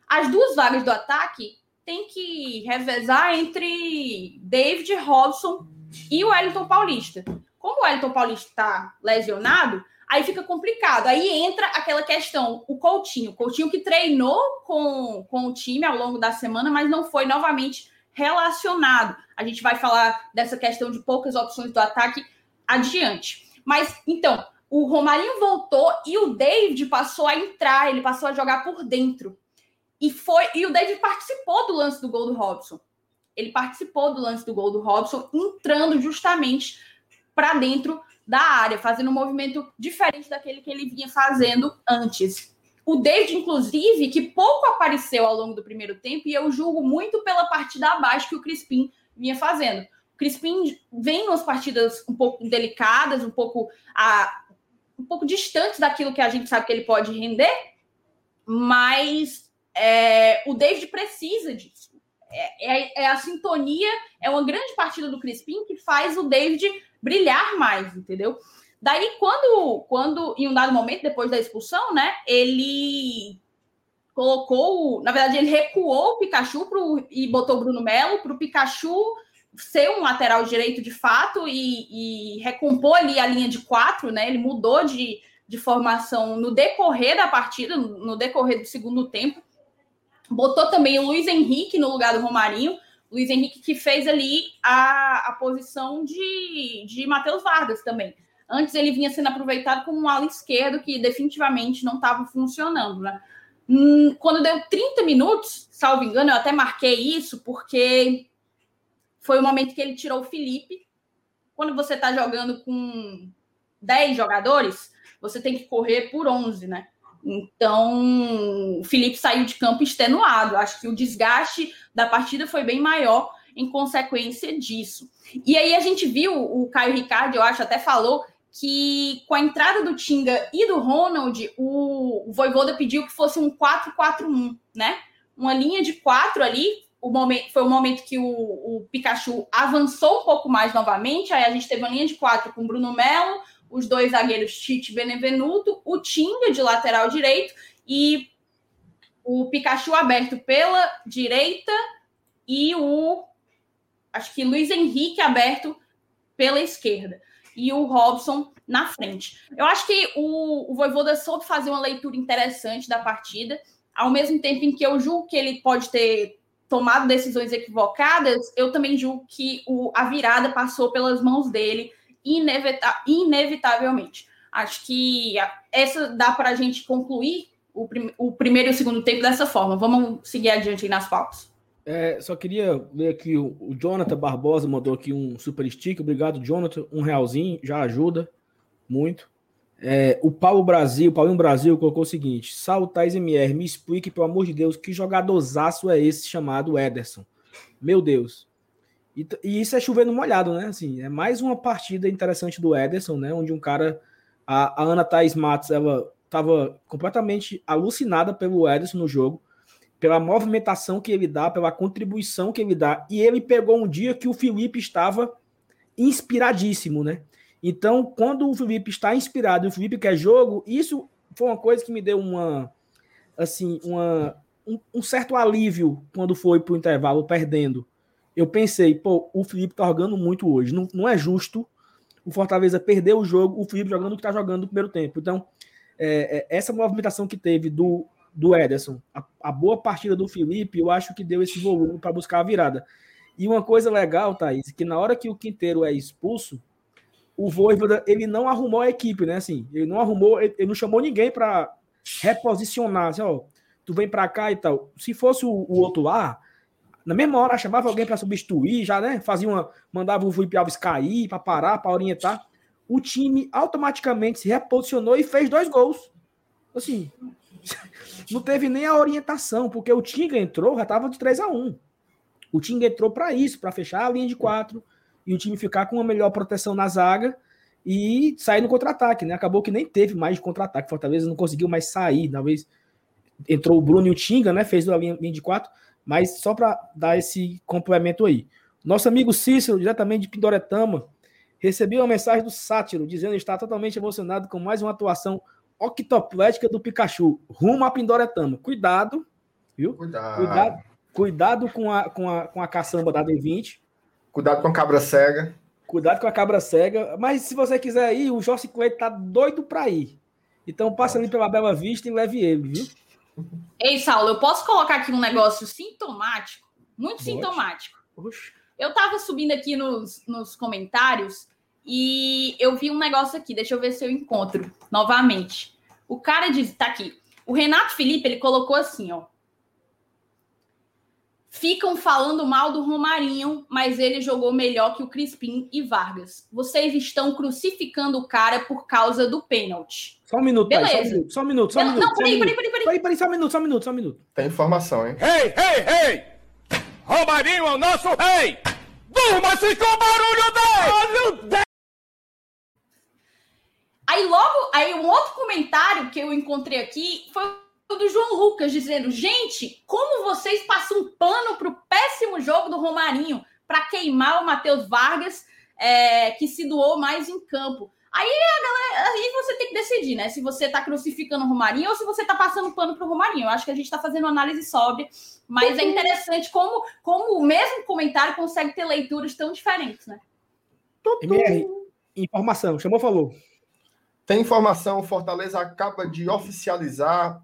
as duas vagas do ataque tem que revezar entre David Robson e o Wellington Paulista. Como o Wellington Paulista está lesionado, aí fica complicado. Aí entra aquela questão, o Coutinho. O Coutinho que treinou com, com o time ao longo da semana, mas não foi novamente relacionado. A gente vai falar dessa questão de poucas opções do ataque adiante. Mas, então, o Romarinho voltou e o David passou a entrar, ele passou a jogar por dentro. E foi e o David participou do lance do gol do Robson. Ele participou do lance do gol do Robson, entrando justamente para dentro da área, fazendo um movimento diferente daquele que ele vinha fazendo antes. O David, inclusive, que pouco apareceu ao longo do primeiro tempo, e eu julgo muito pela partida abaixo que o Crispim vinha fazendo. O Crispim vem nas partidas um pouco delicadas, um pouco, a, um pouco distantes daquilo que a gente sabe que ele pode render, mas é, o David precisa disso. É, é, é, a sintonia, é uma grande partida do Crispim que faz o David brilhar mais, entendeu? Daí, quando, quando em um dado momento, depois da expulsão, né, ele colocou, na verdade, ele recuou o Pikachu pro, e botou o Bruno Melo para o Pikachu ser um lateral direito de fato e, e recompor ali a linha de quatro, né? Ele mudou de, de formação no decorrer da partida, no decorrer do segundo tempo. Botou também o Luiz Henrique no lugar do Romarinho. Luiz Henrique que fez ali a, a posição de, de Matheus Vargas também. Antes ele vinha sendo aproveitado como um ala esquerdo que definitivamente não estava funcionando, né? Hum, quando deu 30 minutos, salvo engano, eu até marquei isso, porque foi o momento que ele tirou o Felipe. Quando você está jogando com 10 jogadores, você tem que correr por 11, né? Então, o Felipe saiu de campo extenuado. Acho que o desgaste da partida foi bem maior em consequência disso. E aí a gente viu, o Caio Ricardo, eu acho, até falou que com a entrada do Tinga e do Ronald, o, Voivoda pediu que fosse um 4-4-1, né? Uma linha de quatro ali. O momento, foi o momento que o, o, Pikachu avançou um pouco mais novamente. Aí a gente teve uma linha de quatro com Bruno Melo, os dois zagueiros Tite e Benevenuto, o Tinga de lateral direito e o Pikachu aberto pela direita e o acho que Luiz Henrique aberto pela esquerda e o Robson na frente. Eu acho que o, o Voivoda soube fazer uma leitura interessante da partida, ao mesmo tempo em que eu julgo que ele pode ter tomado decisões equivocadas, eu também julgo que o, a virada passou pelas mãos dele inevita inevitavelmente. Acho que essa dá para a gente concluir o, prim o, primeiro e o segundo tempo dessa forma. Vamos seguir adiante nas pautas. É, só queria ler aqui o, o, Jonathan Barbosa mandou aqui um super stick. Obrigado, Jonathan. Um realzinho já ajuda muito. É, o Paulo Brasil, Paulinho Brasil, colocou o seguinte: Saltais MR, me explique, pelo amor de Deus, que jogadorzaço é esse chamado Ederson? Meu Deus. E, e, isso é chovendo molhado, né? Assim, é mais uma partida interessante do Ederson, né? Onde um cara. A, a Ana Thaís Matos, ela estava completamente alucinada pelo Ederson no jogo, pela movimentação que ele dá, pela contribuição que ele dá. E ele pegou um dia que o Felipe estava inspiradíssimo, né? Então, quando o Felipe está inspirado e o Felipe quer jogo, isso foi uma coisa que me deu uma assim, uma, um, um certo alívio quando foi para o intervalo perdendo. Eu pensei, pô, o Felipe tá jogando muito hoje. Não, não é justo o Fortaleza perder o jogo, o Felipe jogando o que tá jogando no primeiro tempo. Então, é, é, essa movimentação que teve do, do Ederson, a, a, boa partida do Felipe, eu acho que deu esse volume para buscar a virada. E uma coisa legal, Thaís, que na hora que o Quinteiro é expulso, o Voivoda, ele não arrumou a equipe, né? Assim, ele não arrumou, ele, ele não chamou ninguém para reposicionar, assim, ó, tu vem para cá e tal. Se fosse o, o, outro lá, na mesma hora chamava alguém para substituir, já, né? Fazia uma, mandava o Felipe Alves cair para parar, para orientar. O time automaticamente se reposicionou e fez dois gols. Assim, não teve nem a orientação, porque o Tinga entrou, já tava de 3 a 1. O Tinga entrou para isso, para fechar a linha de quatro e o time ficar com uma melhor proteção na zaga e sair no contra-ataque, né? Acabou que nem teve mais contra-ataque. Fortaleza não conseguiu mais sair. Talvez entrou o Bruno e o Tinga, né? Fez a linha de quatro, mas só para dar esse complemento aí. Nosso amigo Cícero, diretamente de Pindoretama, recebeu uma mensagem do Sátiro dizendo que está totalmente emocionado com mais uma atuação octoplética do Pikachu, rumo a Pindoretama. Cuidado, viu? Cuidado. Cuidado, cuidado com, a, com, a, com a caçamba da D20. Cuidado com a cabra cega. Cuidado com a cabra cega. Mas se você quiser ir, o Jossi Cleide tá doido para ir. Então passa ali pela Bela Vista e leve ele, viu? Ei, Saulo, eu posso colocar aqui um negócio sintomático? Muito Bote. sintomático. Oxe. Eu tava subindo aqui nos, nos comentários e eu vi um negócio aqui. Deixa eu ver se eu encontro novamente. O cara diz, tá aqui. O Renato Felipe, ele colocou assim, ó ficam falando mal do Romarinho, mas ele jogou melhor que o Crispim e Vargas. Vocês estão crucificando o cara por causa do pênalti. Só um minuto, Beleza. só um minuto, só um minuto. Não, não peraí, peraí, peraí, peraí. Peraí, peraí, só um minuto, só um minuto, só um minuto. Tem informação, hein? Ei, ei, ei! Romarinho é o nosso rei! Durma-se com o barulho dele! Aí logo, aí um outro comentário que eu encontrei aqui foi do João Lucas dizendo: gente, como vocês passam um pano para o péssimo jogo do Romarinho para queimar o Matheus Vargas, é, que se doou mais em campo. Aí a galera, aí você tem que decidir, né? Se você está crucificando o Romarinho ou se você está passando pano para o Romarinho. Eu acho que a gente está fazendo análise sóbria, mas é uhum. interessante como, como o mesmo comentário consegue ter leituras tão diferentes, né? MR, informação, chamou, falou. Tem informação, Fortaleza acaba de oficializar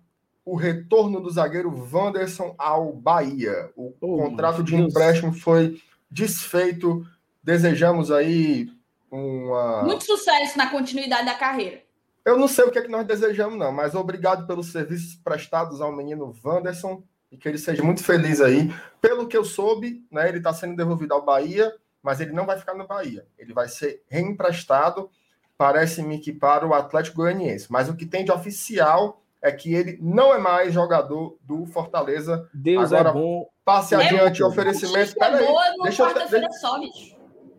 o retorno do zagueiro Wanderson ao Bahia. O oh, contrato de empréstimo foi desfeito. Desejamos aí uma. Muito sucesso na continuidade da carreira. Eu não sei o que é que nós desejamos, não, mas obrigado pelos serviços prestados ao menino Wanderson e que ele seja muito feliz aí. Pelo que eu soube, né, ele está sendo devolvido ao Bahia, mas ele não vai ficar no Bahia. Ele vai ser reemprestado, parece-me que para o Atlético Goianiense. Mas o que tem de oficial é que ele não é mais jogador do Fortaleza. Deus é Agora, é bom. Passe é adiante o oferecimento. Peraí, deixa eu, deixa,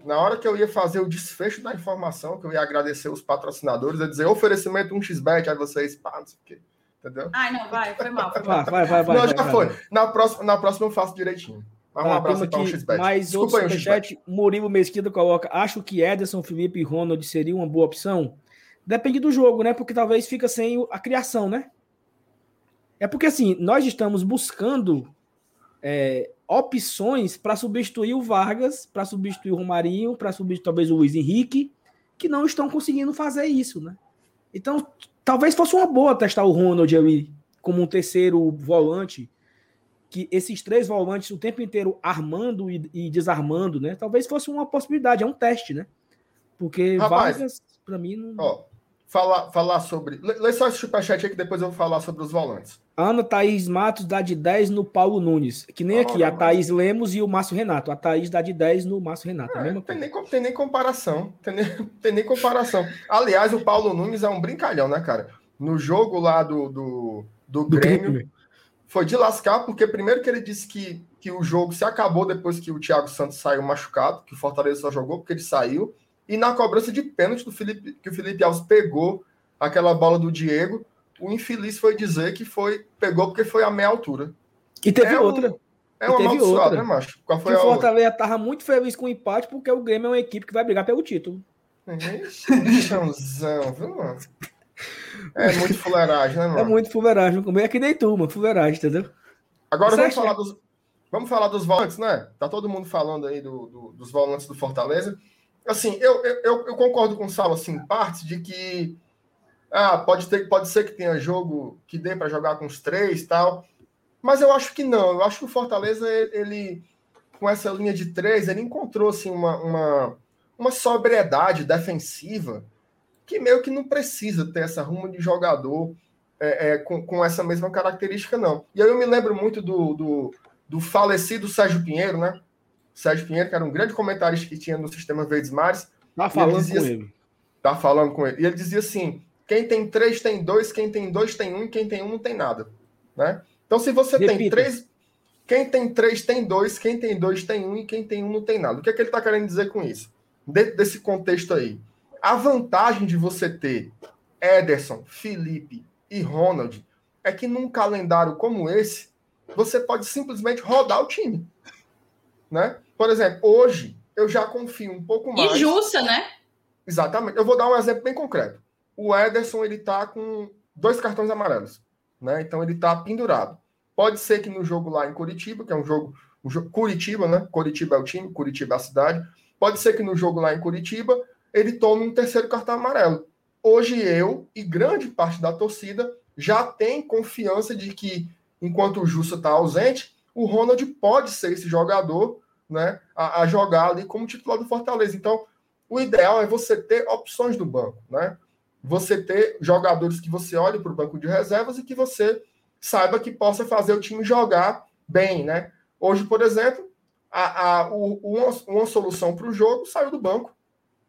na hora que eu ia fazer o desfecho da informação, que eu ia agradecer os patrocinadores, eu ia dizer oferecimento 1xbet, aí vocês, pá, não sei o quê. Entendeu? Ai, não, vai, foi mal. Foi mal. Vai, vai, vai. Não, vai, já vai, foi. Na, próxima, na próxima eu faço direitinho. Mas um abraço para o XBet. Mais Desculpa outro superchat, Murilo Mesquita coloca, acho que Ederson, Felipe e Ronald seria uma boa opção? Depende do jogo, né? Porque talvez fica sem a criação, né? É porque assim, nós estamos buscando é, opções para substituir o Vargas, para substituir o Romarinho, para substituir talvez o Luiz Henrique, que não estão conseguindo fazer isso, né? Então, talvez fosse uma boa testar o Ronald ali como um terceiro volante, que esses três volantes o tempo inteiro armando e, e desarmando, né? Talvez fosse uma possibilidade, é um teste, né? Porque Rapaz, Vargas, para mim, não. Ó, falar, falar sobre. Lê só esse superchat aí que depois eu vou falar sobre os volantes. Ana Thaís Matos dá de 10 no Paulo Nunes. Que nem ah, aqui, a Thaís. Lemos e o Márcio Renato. A Thaís dá de 10 no Márcio Renato. É, tem, nem, tem nem comparação. Tem nem, tem nem comparação. Aliás, o Paulo Nunes é um brincalhão, né, cara? No jogo lá do, do, do, do Grêmio, Grêmio, foi de lascar, porque primeiro que ele disse que, que o jogo se acabou depois que o Thiago Santos saiu machucado, que o Fortaleza só jogou porque ele saiu. E na cobrança de pênalti do Felipe, que o Felipe Alves pegou aquela bola do Diego, o infeliz foi dizer que foi pegou porque foi a meia altura. E teve é outra. Um, é uma maldiçoada, né, macho? Qual foi que o Fortaleza outra? tava muito feliz com o empate porque o Grêmio é uma equipe que vai brigar pelo título. Chãozão, viu, mano? É muito fuleiragem, né, mano? É muito fuleiragem. É que nem tu, mano. Fuleiragem, entendeu? Agora vamos falar, dos, vamos falar dos volantes, né? Tá todo mundo falando aí do, do, dos volantes do Fortaleza assim, eu, eu, eu concordo com o Saulo, assim, parte de que ah, pode, ter, pode ser que tenha jogo que dê para jogar com os três tal, mas eu acho que não. Eu acho que o Fortaleza, ele, com essa linha de três, ele encontrou assim, uma, uma, uma sobriedade defensiva que meio que não precisa ter essa rumo de jogador é, é, com, com essa mesma característica, não. E aí eu me lembro muito do, do, do falecido Sérgio Pinheiro, né? Sérgio Pinheiro, que era um grande comentarista que tinha no Sistema Verdes Mares. Tá falando dizia, com ele. Tá falando com ele. E ele dizia assim: quem tem três tem dois, quem tem dois tem um, e quem tem um não tem nada. Né? Então, se você Repita. tem três. Quem tem três tem dois, quem tem dois tem um, e quem tem um não tem nada. O que, é que ele está querendo dizer com isso? Dentro desse contexto aí. A vantagem de você ter Ederson, Felipe e Ronald é que num calendário como esse, você pode simplesmente rodar o time né? Por exemplo, hoje eu já confio um pouco mais. E Jussa, né? Exatamente. Eu vou dar um exemplo bem concreto. O Ederson ele tá com dois cartões amarelos, né? Então ele tá pendurado. Pode ser que no jogo lá em Curitiba, que é um jogo, um jogo Curitiba, né? Curitiba é o time, Curitiba é a cidade. Pode ser que no jogo lá em Curitiba ele tome um terceiro cartão amarelo. Hoje eu e grande parte da torcida já tem confiança de que enquanto o Jussa está ausente, o Ronald pode ser esse jogador né, a, a, jogar ali como titular do Fortaleza. Então, o ideal é você ter opções do banco, né? Você ter jogadores que você olhe para o banco de reservas e que você saiba que possa fazer o time jogar bem, né? Hoje, por exemplo, a, a, o, uma, uma solução para o jogo saiu do banco,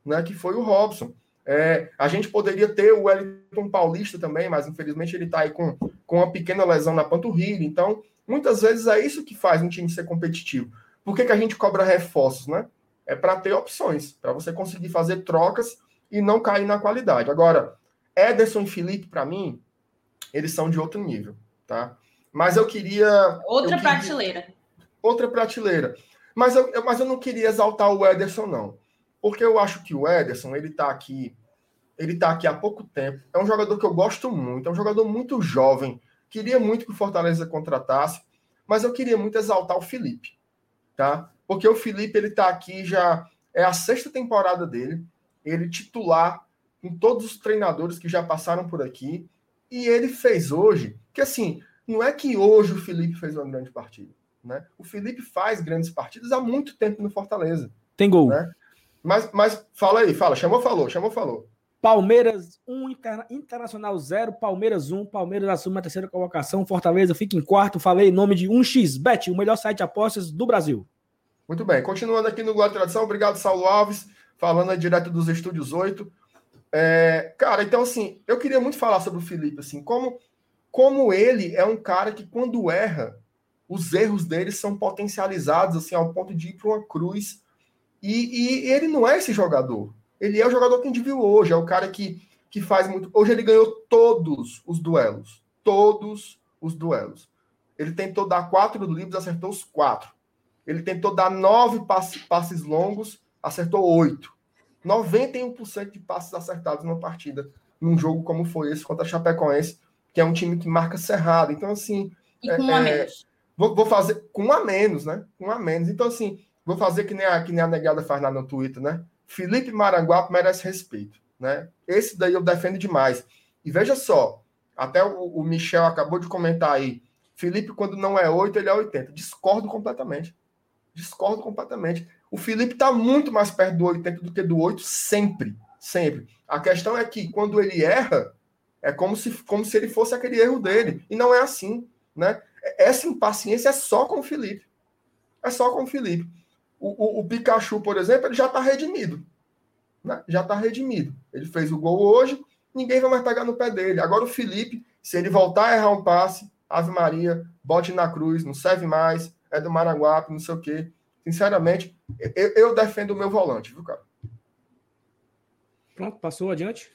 né? Que foi o Robson. É, a gente poderia ter o Wellington Paulista também, mas infelizmente ele está aí com, com uma pequena lesão na panturrilha. Então, muitas vezes é isso que faz um time ser competitivo. Por que, que a gente cobra reforços, né? É para ter opções, para você conseguir fazer trocas e não cair na qualidade. Agora, Ederson e Felipe, para mim, eles são de outro nível, tá? Mas eu queria. Outra eu queria, prateleira. Outra prateleira. Mas eu, mas eu não queria exaltar o Ederson, não. Porque eu acho que o Ederson, ele tá aqui. Ele tá aqui há pouco tempo. É um jogador que eu gosto muito. É um jogador muito jovem. Queria muito que o Fortaleza contratasse. Mas eu queria muito exaltar o Felipe tá? Porque o Felipe ele tá aqui já é a sexta temporada dele, ele titular com todos os treinadores que já passaram por aqui, e ele fez hoje, que assim, não é que hoje o Felipe fez uma grande partida, né? O Felipe faz grandes partidas há muito tempo no Fortaleza. Tem gol. Né? Mas, mas fala aí, fala, chamou, falou, chamou, falou. Palmeiras 1, Interna Internacional 0, Palmeiras 1, Palmeiras assume a terceira colocação, Fortaleza fica em quarto. Falei em nome de 1xBet, o melhor site de apostas do Brasil. Muito bem, continuando aqui no Glória Tradição, obrigado, Saulo Alves, falando direto dos Estúdios 8. É, cara, então assim, eu queria muito falar sobre o Felipe, assim, como, como ele é um cara que quando erra, os erros dele são potencializados, assim, ao ponto de ir para uma cruz. E, e ele não é esse jogador ele é o jogador que a gente viu hoje, é o cara que, que faz muito. Hoje ele ganhou todos os duelos. Todos os duelos. Ele tentou dar quatro livros, acertou os quatro. Ele tentou dar nove passes, passes longos, acertou oito. 91% de passes acertados numa partida, num jogo como foi esse contra a Chapecoense, que é um time que marca cerrado. Então, assim. E com é, um a é, menos. Vou, vou, fazer com um a menos, né? Com um a menos. Então, assim, vou fazer que nem a, que nem a negada faz lá no Twitter, né? Felipe Maranguape merece respeito, né? Esse daí eu defendo demais. E veja só, até o, Michel acabou de comentar aí. Felipe, quando não é 8, ele é 80. Discordo completamente. Discordo completamente. O Felipe está muito mais perto do 80 do que do 8, sempre. Sempre. A questão é que quando ele erra, é como se, como se ele fosse aquele erro dele. E não é assim. Né? Essa impaciência é só com o Felipe. É só com o Felipe. O, o, o Pikachu, por exemplo, ele já está redimido. Né? Já está redimido. Ele fez o gol hoje, ninguém vai mais pegar no pé dele. Agora o Felipe, se ele voltar a errar um passe, Ave Maria, bote na cruz, não serve mais, é do Maranguape, não sei o quê. Sinceramente, eu, eu defendo o meu volante, viu, cara? Pronto, passou adiante?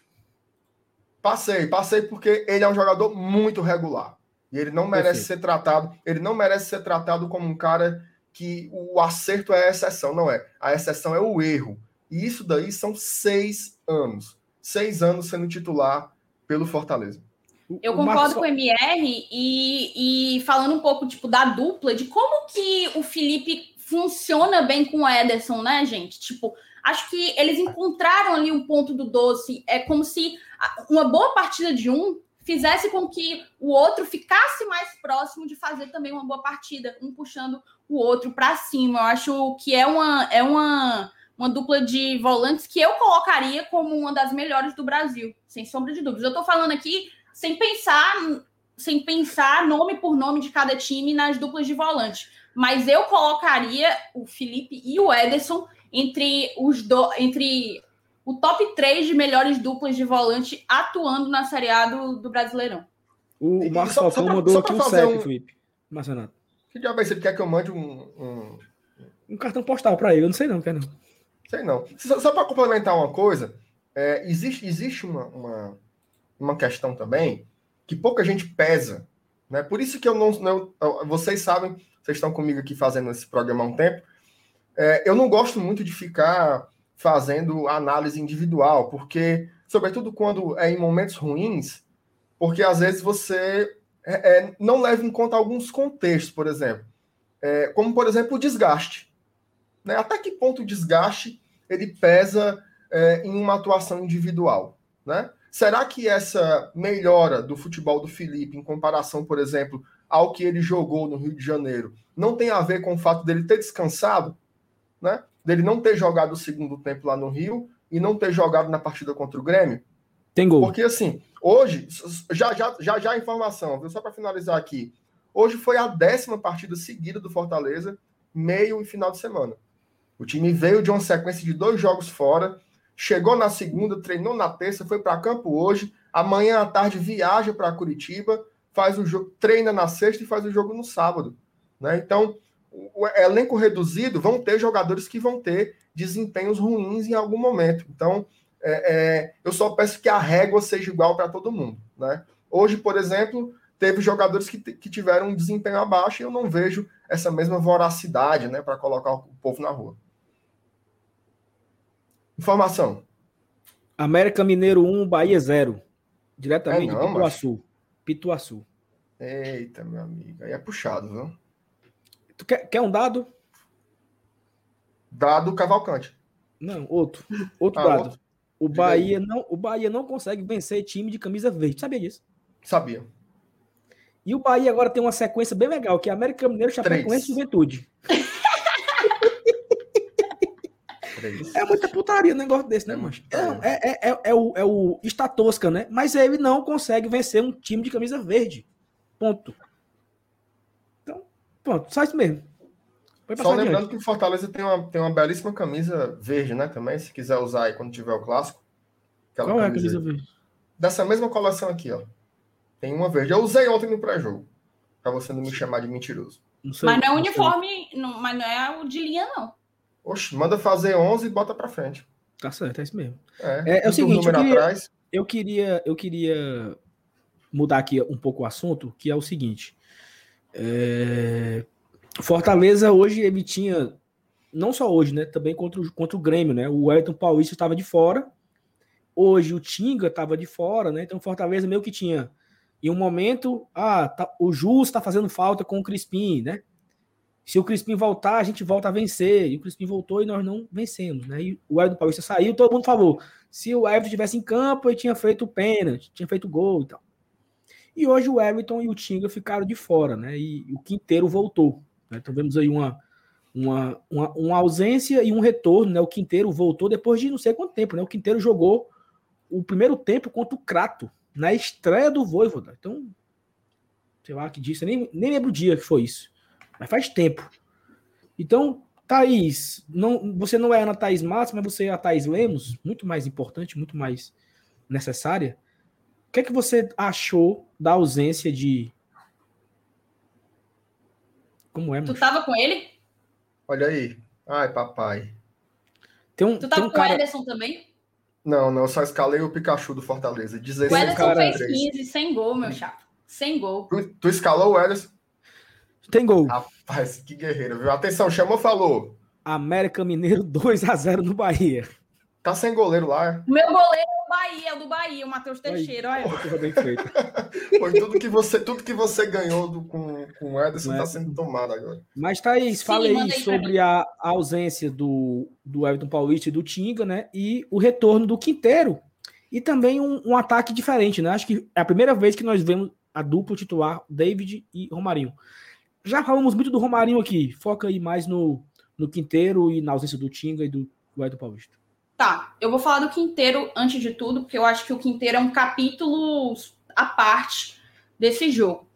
Passei, passei porque ele é um jogador muito regular. E ele não merece Perfeito. ser tratado, ele não merece ser tratado como um cara que o acerto é a exceção, não é. A exceção é o erro. E isso daí são seis anos. Seis anos sendo titular pelo Fortaleza. Eu concordo com o MR e, e falando um pouco tipo da dupla, de como que o Felipe funciona bem com o Ederson, né, gente? Tipo, acho que eles encontraram ali um ponto do doce. É como se uma boa partida de um fizesse com que o outro ficasse mais próximo de fazer também uma boa partida, um puxando o outro para cima. Eu acho que é uma, é uma, uma dupla de volantes que eu colocaria como uma das melhores do Brasil, sem sombra de dúvidas. Eu estou falando aqui sem pensar sem pensar nome por nome de cada time nas duplas de volante, mas eu colocaria o Felipe e o Ederson entre os do, entre o top 3 de melhores duplas de volante atuando na Série A do, do Brasileirão. O, Marcos Falcão mandou aqui um 7, um... Felipe. Marcenato. Que diabo é Ele quer que eu mande um... Um, um cartão postal para ele? Eu não sei não, quer não. Sei não. Só, só para complementar uma coisa, é, existe, existe uma, uma, uma questão também que pouca gente pesa. Né? Por isso que eu não, não... Vocês sabem, vocês estão comigo aqui fazendo esse programa há um tempo, é, eu não gosto muito de ficar fazendo análise individual, porque, sobretudo quando é em momentos ruins, porque às vezes você é, é, não leva em conta alguns contextos, por exemplo, é, como por exemplo o desgaste. Né? Até que ponto o desgaste ele pesa é, em uma atuação individual? Né? Será que essa melhora do futebol do Felipe, em comparação, por exemplo, ao que ele jogou no Rio de Janeiro, não tem a ver com o fato dele ter descansado? né? Dele não ter jogado o segundo tempo lá no Rio e não ter jogado na partida contra o Grêmio. Tem gol. Porque assim, hoje, já já já, já informação, viu? Só para finalizar aqui. Hoje foi a décima partida seguida do Fortaleza, meio e final de semana. O time veio de uma sequência de dois jogos fora, chegou na segunda, treinou na terça, foi para campo hoje, amanhã à tarde viaja para Curitiba, faz o jogo, treina na sexta e faz o jogo no sábado, né? Então, o elenco reduzido vão ter jogadores que vão ter desempenhos ruins em algum momento. Então, é, é, eu só peço que a régua seja igual para todo mundo. Né? Hoje, por exemplo, teve jogadores que, que tiveram um desempenho abaixo e eu não vejo essa mesma voracidade né, para colocar o povo na rua. Informação. América Mineiro 1, Bahia 0. Diretamente é não, de Pituaçu. Mas... Pituaçu. Eita, meu amigo. Aí é puxado, viu? Tu quer, quer um dado? Dado Cavalcante. Não, outro. Outro ah, dado. Outro? O Bahia, não, o Bahia não consegue vencer time de camisa verde. Sabia disso? Sabia. E o Bahia agora tem uma sequência bem legal, que é América Mineiro, Chapecoense e Juventude. É muita putaria um negócio desse, né, é mancho? É, é, é, é, o, é o Estatosca, né? Mas ele não consegue vencer um time de camisa verde. Ponto. Pronto, só isso mesmo. Só lembrando adiante. que o Fortaleza tem uma, tem uma belíssima camisa verde, né? Também, se quiser usar aí quando tiver o clássico. Qual camisa é a camisa verde? Dessa mesma coleção aqui, ó. Tem uma verde. Eu usei ontem no pré-jogo. Pra você não me chamar de mentiroso. Não sei, mas não é uniforme, não, mas não é o de linha, não. Oxe, manda fazer 11 e bota pra frente. Tá certo, é isso mesmo. É, é, é o seguinte, eu queria, atrás. eu queria, eu queria mudar aqui um pouco o assunto, que é o seguinte. É... Fortaleza hoje ele tinha, não só hoje, né? Também contra o, contra o Grêmio, né? O Wellington Paulista estava de fora. Hoje o Tinga estava de fora, né? Então Fortaleza meio que tinha Em um momento, ah, tá, o Jus está fazendo falta com o Crispim, né? Se o Crispim voltar, a gente volta a vencer. E o Crispim voltou e nós não vencemos, né? E o Everton Paulista saiu, todo mundo falou. Se o Everton estivesse em campo, ele tinha feito o pênalti, tinha feito gol e tal. E hoje o Everton e o Tinga ficaram de fora, né? E o Quinteiro voltou. Né? Então vemos aí uma, uma, uma, uma, ausência e um retorno, né? O Quinteiro voltou depois de não sei quanto tempo, né? O Quinteiro jogou o primeiro tempo contra o Crato, na estreia do Voivoda. Então, sei lá que disse, nem, nem lembro o dia que foi isso. Mas faz tempo. Então, Thaís, não, você não é a Ana Thaís Matos, mas você é a Thaís Lemos, muito mais importante, muito mais necessária. O que é que você achou da ausência de. Como é, Tu tava com ele? Olha aí. Ai, papai. Tem um, tu tava um com cara... o Ederson também? Não, não, só escalei o Pikachu do Fortaleza. 16 o Ederson cara... fez 15, sem gol, meu chato. Sem gol. Tu, tu escalou o Ederson? Tem gol. Rapaz, que guerreiro, viu? Atenção, chamou, falou. América Mineiro 2 a 0 no Bahia. Tá sem goleiro lá. Meu goleiro é Bahia, é o do Bahia, o Matheus Teixeira, olha. bem feito. Foi tudo que você, tudo que você ganhou do, com, com o Ederson está sendo tomado agora. Mas, Thaís, fala aí sobre a, a, ausência do, do Everton Paulista e do Tinga, né? E o retorno do Quinteiro. E também um, um ataque diferente, né? Acho que é a primeira vez que nós vemos a dupla titular, David e Romarinho. Já falamos muito do Romarinho aqui. Foca aí mais no, no Quinteiro e na ausência do Tinga e do Everton Paulista. Tá, eu vou falar do Quinteiro antes de tudo, porque eu acho que o Quinteiro é um capítulo à parte desse jogo.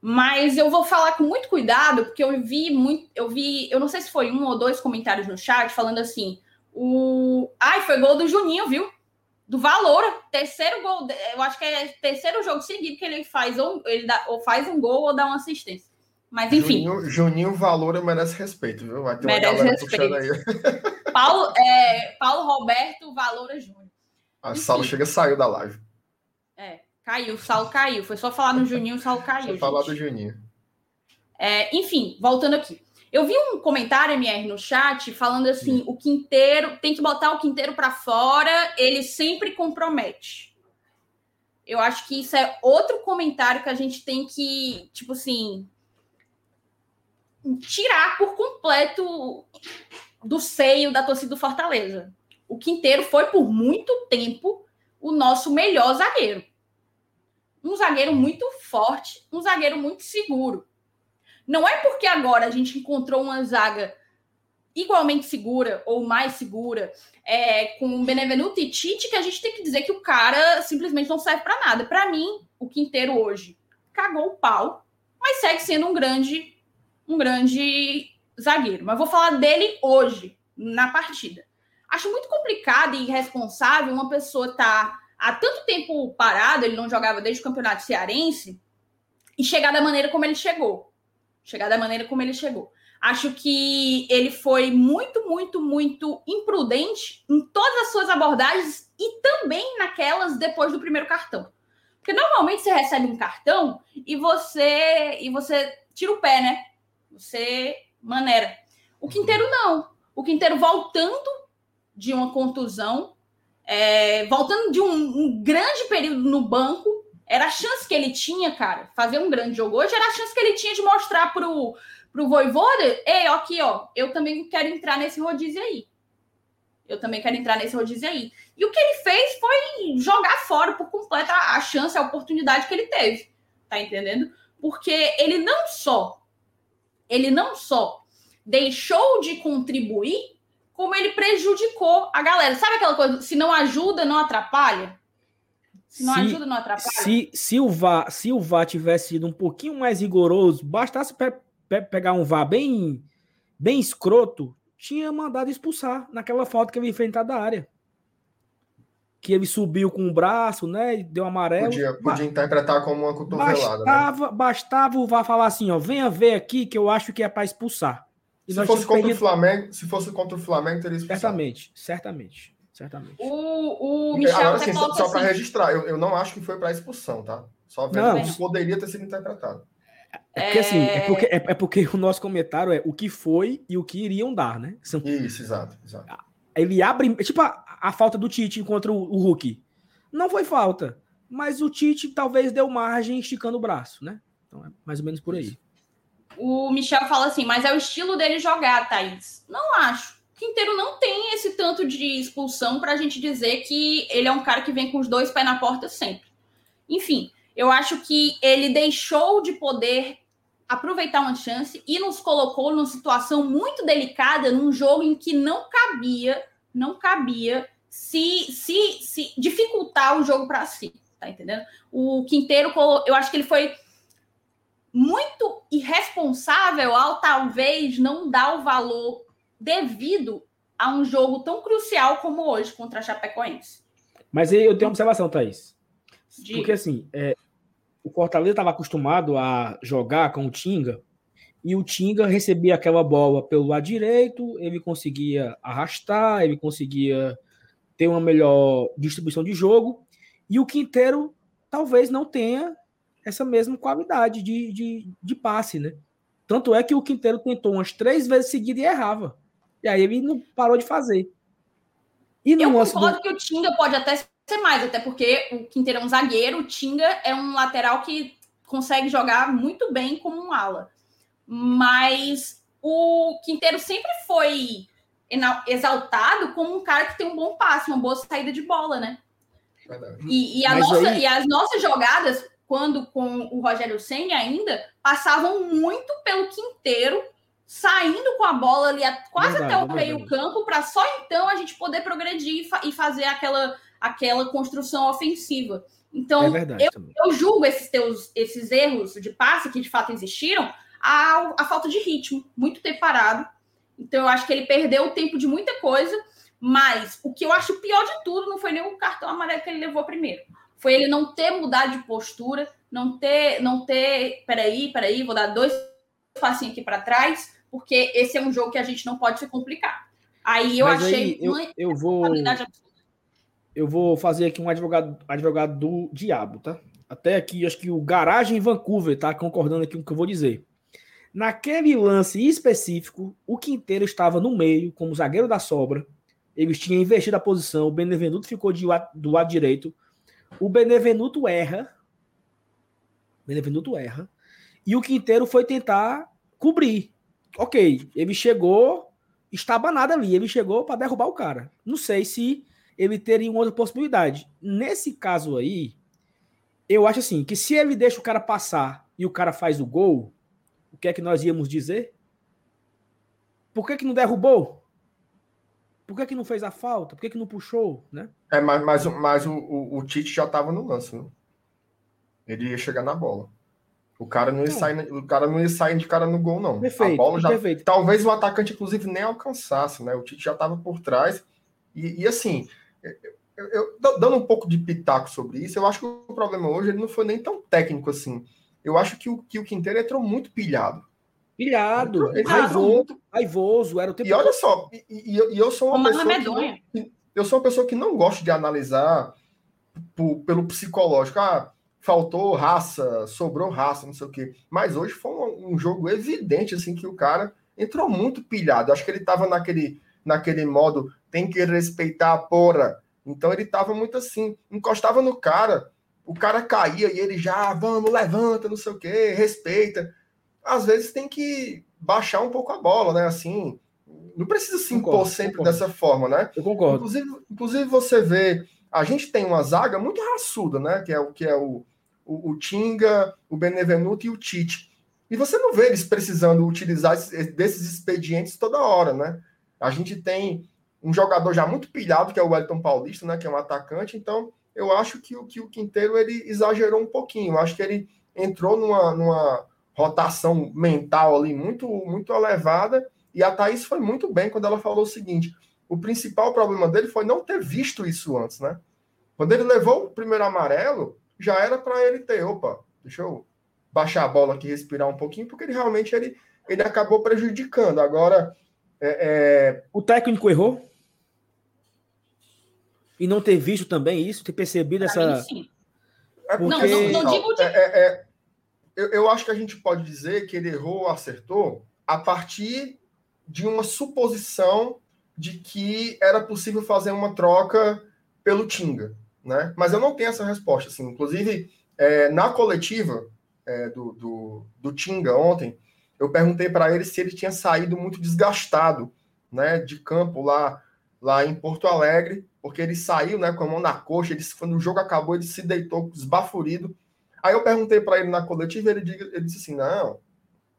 Mas eu vou falar com muito cuidado, porque eu vi muito, eu vi, eu não sei se foi um ou dois comentários no chat falando assim: o. Ai, foi gol do Juninho, viu? Do Valor, terceiro gol, eu acho que é terceiro jogo seguido que ele faz, ou ele dá, ou faz um gol ou dá uma assistência. Mas enfim. Juninho, Juninho Valor merece respeito, viu? Vai ter merece respeito. aí. Paulo, é, Paulo Roberto Valora Júnior. A Saulo chega saiu da live. É, caiu, o Saulo caiu. Foi só falar no Juninho, o Saulo caiu. Só falar do Juninho. É, enfim, voltando aqui. Eu vi um comentário, MR, no chat, falando assim: o Quinteiro tem que botar o Quinteiro para fora, ele sempre compromete. Eu acho que isso é outro comentário que a gente tem que, tipo assim, tirar por completo do seio da torcida do Fortaleza. O Quinteiro foi por muito tempo o nosso melhor zagueiro. Um zagueiro muito forte, um zagueiro muito seguro. Não é porque agora a gente encontrou uma zaga igualmente segura ou mais segura é, com Benevenuto e Tite que a gente tem que dizer que o cara simplesmente não serve para nada. Para mim, o Quinteiro hoje cagou o pau, mas segue sendo um grande um grande zagueiro. Mas vou falar dele hoje, na partida. Acho muito complicado e irresponsável uma pessoa estar tá há tanto tempo parado, ele não jogava desde o campeonato cearense, e chegar da maneira como ele chegou. Chegar da maneira como ele chegou. Acho que ele foi muito, muito, muito imprudente em todas as suas abordagens e também naquelas depois do primeiro cartão. Porque normalmente você recebe um cartão e você e você tira o pé, né? Você maneira. O Quinteiro não. O Quinteiro voltando de uma contusão, é, voltando de um, um, grande período no banco, era a chance que ele tinha, cara, fazer um grande jogo hoje, era a chance que ele tinha de mostrar pro, pro Voivoda, ei, aqui, ó, eu também quero entrar nesse rodízio aí. Eu também quero entrar nesse rodízio aí. E o que ele fez foi jogar fora por completo a chance, a oportunidade que ele teve. Tá entendendo? Porque ele não só ele não só deixou de contribuir, como ele prejudicou a galera. Sabe aquela coisa, se não ajuda, não atrapalha? Se não se, ajuda, não atrapalha? Se, se, o VAR, se o VAR tivesse sido um pouquinho mais rigoroso, bastasse pe pe pegar um VAR bem, bem escroto, tinha mandado expulsar naquela falta que ele enfrentar da área que ele subiu com o braço, né? Deu amarelo. Podia, podia interpretar como uma cotovelada. Né? Bastava, né? bastava o VAR falar assim, ó, venha ver aqui que eu acho que é para expulsar. E se fosse contra o Flamengo, se fosse contra o Flamengo, teria expulsado. Certamente, certamente, certamente. O, o Michel Agora, assim, só, só para assim. registrar, eu, eu não acho que foi para expulsão, tá? Só vendo que poderia ter sido interpretado. É porque assim, é porque, é, é, porque o nosso comentário é o que foi e o que iriam dar, né? São... Isso, exato, exato. Ele abre. Tipo a, a falta do Tite contra o, o Hulk. Não foi falta. mas o Tite talvez deu margem esticando o braço, né? Então é mais ou menos por aí. O Michel fala assim, mas é o estilo dele jogar, Thaís. Não acho. Quinteiro não tem esse tanto de expulsão para a gente dizer que ele é um cara que vem com os dois pés na porta sempre. Enfim, eu acho que ele deixou de poder aproveitar uma chance e nos colocou numa situação muito delicada num jogo em que não cabia, não cabia se, se, se dificultar o jogo para si, tá entendendo? O Quinteiro, eu acho que ele foi muito irresponsável ao talvez não dar o valor devido a um jogo tão crucial como hoje contra a Chapecoense. Mas eu tenho uma observação, Thaís. Diga. Porque assim, é, o Fortaleza estava acostumado a jogar com o Tinga e o Tinga recebia aquela bola pelo lado direito, ele conseguia arrastar, ele conseguia ter uma melhor distribuição de jogo e o Quinteiro talvez não tenha essa mesma qualidade de, de, de passe, né? Tanto é que o Quinteiro tentou umas três vezes seguidas e errava. E aí ele não parou de fazer. E Eu concordo do... que o Tinga pode até ser mais, até porque o Quinteiro é um zagueiro, o Tinga é um lateral que consegue jogar muito bem como um ala. Mas o Quinteiro sempre foi exaltado como um cara que tem um bom passe, uma boa saída de bola, né? E, e, nossa, aí... e, as nossas jogadas, quando com o Rogério Senna ainda, passavam muito pelo Quinteiro saindo com a bola ali quase verdade, até o meio-campo, para só então a gente poder progredir e, fazer aquela, aquela construção ofensiva. Então, é verdade, eu, eu, julgo esses teus esses erros de passe que de fato existiram a, a falta de ritmo, muito tempo parado. Então, eu acho que ele perdeu o tempo de muita coisa, mas o que eu acho pior de tudo não foi nem o cartão amarelo que ele levou primeiro. Foi ele não ter mudado de postura, não ter, não ter. Peraí, peraí, vou dar dois passinhos aqui para trás porque esse é um jogo que a gente não pode se complicar. Aí eu Mas achei. Aí, eu, eu vou. Eu vou fazer aqui um advogado, advogado do diabo, tá? Até aqui, acho que o Garagem Vancouver tá concordando aqui com o que eu vou dizer. Naquele lance específico, o Quinteiro estava no meio, como zagueiro da sobra. Eles tinham investido a posição. O Benevenuto ficou de, do lado direito. O Benevenuto erra. Benevenuto erra. E o Quinteiro foi tentar cobrir ok, ele chegou estabanado ali, ele chegou para derrubar o cara. Não sei se ele teria uma outra possibilidade. Nesse caso aí, eu acho assim, que se ele deixa o cara passar e o cara faz o gol, o que é que nós íamos dizer? Por que, que não derrubou? Por que, que não fez a falta? Por que, que não puxou? Né? É, mas, mas, mas o, o, o Tite já estava no lance, né? Ele ia chegar na bola. O cara não ia, sair, o cara não ia sair de cara no gol, não. Perfeito, a bola já, perfeito. Talvez o atacante, inclusive, nem alcançasse, né? O Tite já estava por trás. E, e assim, eu, eu, dando um pouco de pitaco sobre isso, eu acho que o problema hoje ele não foi nem tão técnico assim. Eu acho que o, que o Quinteiro entrou muito pilhado. Pilhado, ele raivoso, muito... raivoso, era o tempo E olha só, e, e, e eu sou uma, uma pessoa que, eu sou uma pessoa que não gosto de analisar por, pelo psicológico. Ah, faltou raça, sobrou raça, não sei o quê. Mas hoje foi um, um jogo evidente, assim, que o cara entrou muito pilhado. Acho que ele estava naquele, naquele modo, tem que respeitar a porra. Então ele estava muito assim, encostava no cara, o cara caía e ele já, vamos, levanta, não sei o quê, respeita. Às vezes tem que baixar um pouco a bola, né? Assim, não precisa se impor concordo, sempre concordo. dessa forma, né? Eu concordo. Inclusive, inclusive você vê a gente tem uma zaga muito raçuda, né? Que é o que é o, o, o Tinga, o Benevenuto e o Tite. E você não vê eles precisando utilizar desses expedientes toda hora, né? A gente tem um jogador já muito pilhado, que é o Wellington Paulista, né? Que é um atacante. Então, eu acho que, que o Quinteiro ele exagerou um pouquinho. Eu acho que ele entrou numa, numa rotação mental ali muito, muito elevada. E a Thaís foi muito bem quando ela falou o seguinte: o principal problema dele foi não ter visto isso antes, né? Quando ele levou o primeiro amarelo, já era para ele ter, opa, deixa eu baixar a bola aqui, respirar um pouquinho, porque ele realmente ele, ele acabou prejudicando. Agora, é, é... o técnico errou e não ter visto também isso, ter percebido essa. É porque... não, não, não digo de... é, é, é, eu, eu acho que a gente pode dizer que ele errou ou acertou a partir de uma suposição de que era possível fazer uma troca pelo Tinga. né? Mas eu não tenho essa resposta. Assim. Inclusive, é, na coletiva é, do, do, do Tinga ontem, eu perguntei para ele se ele tinha saído muito desgastado né, de campo lá, lá em Porto Alegre, porque ele saiu né, com a mão na coxa, ele, quando o jogo acabou, ele se deitou esbaforido. Aí eu perguntei para ele na coletiva, ele, ele disse assim: não,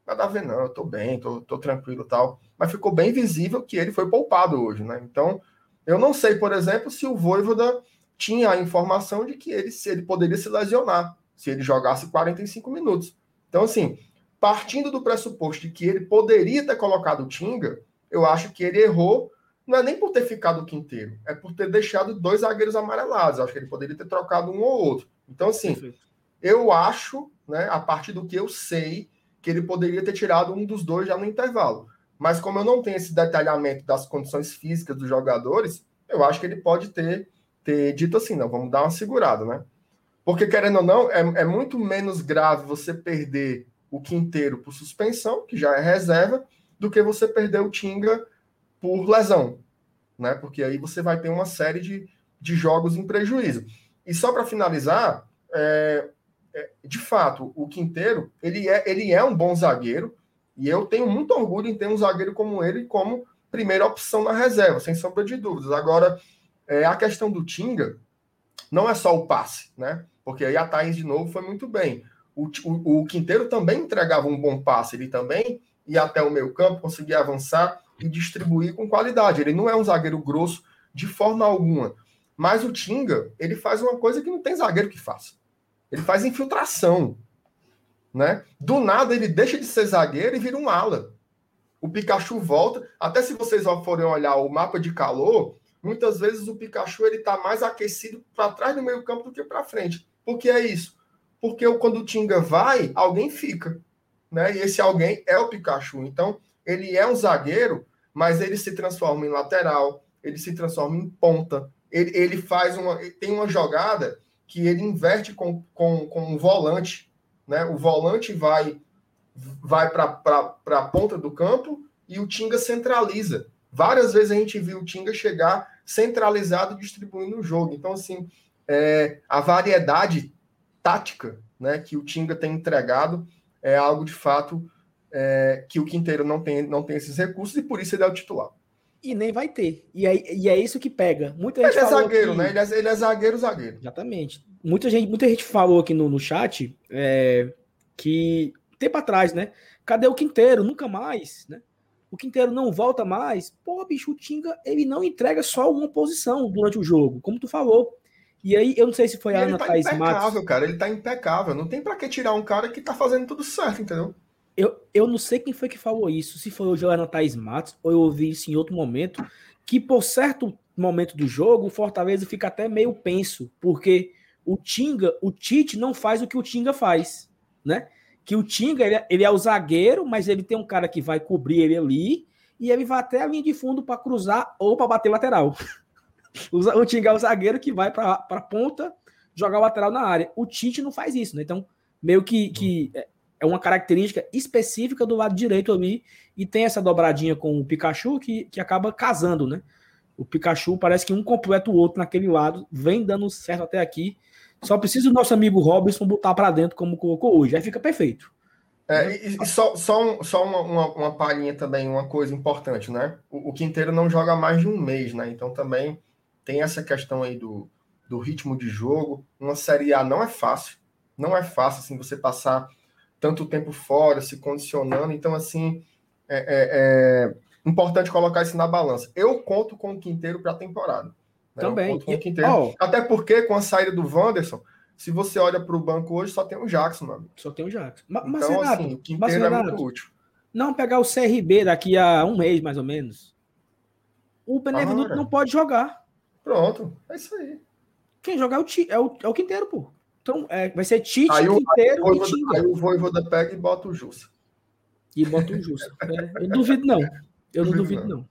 nada a ver, não, eu tô bem, tô, tô tranquilo tal. Mas ficou bem visível que ele foi poupado hoje, né? Então, eu não sei, por exemplo, se o Voivoda tinha a informação de que ele, se ele poderia se lesionar se ele jogasse 45 minutos. Então, assim, partindo do pressuposto de que ele poderia ter colocado o Tinga, eu acho que ele errou, não é nem por ter ficado o quinteiro, é por ter deixado dois zagueiros amarelados. Eu acho que ele poderia ter trocado um ou outro. Então, assim, Perfeito. eu acho, né, a partir do que eu sei, que ele poderia ter tirado um dos dois já no intervalo. Mas como eu não tenho esse detalhamento das condições físicas dos jogadores, eu acho que ele pode ter, ter dito assim, não, vamos dar uma segurada, né? Porque, querendo ou não, é, é muito menos grave você perder o Quinteiro por suspensão, que já é reserva, do que você perder o Tinga por lesão, né? Porque aí você vai ter uma série de, de jogos em prejuízo. E só para finalizar, é, é, de fato, o Quinteiro ele é, ele é um bom zagueiro e eu tenho muito orgulho em ter um zagueiro como ele como primeira opção na reserva, sem sombra de dúvidas. Agora, é, a questão do Tinga não é só o passe, né? porque aí a Thaís de novo foi muito bem. O, o, o Quinteiro também entregava um bom passe, ele também ia até o meio campo, conseguia avançar e distribuir com qualidade. Ele não é um zagueiro grosso de forma alguma. Mas o Tinga, ele faz uma coisa que não tem zagueiro que faça. Ele faz infiltração. Né? Do nada ele deixa de ser zagueiro e vira um ala. O Pikachu volta. Até se vocês forem olhar o mapa de calor, muitas vezes o Pikachu ele está mais aquecido para trás do meio campo do que para frente. Por que é isso? Porque quando o Tinga vai, alguém fica. Né? E esse alguém é o Pikachu. Então, ele é um zagueiro, mas ele se transforma em lateral, ele se transforma em ponta. Ele, ele faz uma. Tem uma jogada que ele inverte com, com, com um volante. Né? O volante vai vai para a ponta do campo e o Tinga centraliza. Várias vezes a gente viu o Tinga chegar centralizado distribuindo o jogo. Então, assim, é, a variedade tática né, que o Tinga tem entregado é algo de fato é, que o Quinteiro não tem, não tem esses recursos e por isso ele é o titular. E nem vai ter. E é, e é isso que pega. Muita gente ele é zagueiro, que... né? Ele é, ele é, zagueiro, zagueiro. Exatamente. Muita gente, muita gente falou aqui no, no chat é, que tempo atrás, né? Cadê o Quinteiro? Nunca mais, né? O Quinteiro não volta mais. Pô, bicho, o Tinga, ele não entrega só uma posição durante o jogo, como tu falou. E aí, eu não sei se foi a Ana tá Thaís impecável, Matos. cara. Ele tá impecável. Não tem para que tirar um cara que tá fazendo tudo certo, entendeu? Eu, eu não sei quem foi que falou isso, se foi o Joana Thaís Matos, ou eu ouvi isso em outro momento, que por certo momento do jogo, o Fortaleza fica até meio penso, porque o Tinga, o Tite não faz o que o Tinga faz, né? Que o Tinga, ele, é, ele é o zagueiro, mas ele tem um cara que vai cobrir ele ali, e ele vai até a linha de fundo para cruzar ou para bater lateral. O Tinga é o zagueiro que vai para a ponta jogar o lateral na área. O Tite não faz isso, né? Então, meio que, que é, uma característica específica do lado direito ali e tem essa dobradinha com o Pikachu que, que acaba casando, né? O Pikachu parece que um completa o outro naquele lado, vem dando certo até aqui. Só precisa o nosso amigo Robinson botar para dentro como colocou hoje, aí fica perfeito. É, e, e, só, só, um, só uma, uma, uma palhinha também, uma coisa importante, né? O, o Quinteiro não joga mais de um mês, né? Então também tem essa questão aí do, do ritmo de jogo. Uma Série A não é fácil, não é fácil assim você passar tanto tempo fora, se condicionando. Então, assim, é, é, é importante colocar isso na balança. Eu conto com o Quinteiro para a temporada. Né? Também. Oh. Até porque, com a saída do Wanderson, se você olha para o banco hoje, só tem o Jackson, mano. Só tem o Jackson. Mas, então, Renato, assim, o Quinteiro é muito útil. Não pegar o CRB daqui a um mês, mais ou menos. O Benevenuto não pode jogar. Pronto, é isso aí. Quem jogar é o, é o, é o Quinteiro, pô. Então é, vai ser Tite, aí Quinteiro aí, e Aí o Voivoda pega e bota o Jussa. E bota o Jussa. é, eu duvido não. Eu não duvido não. não.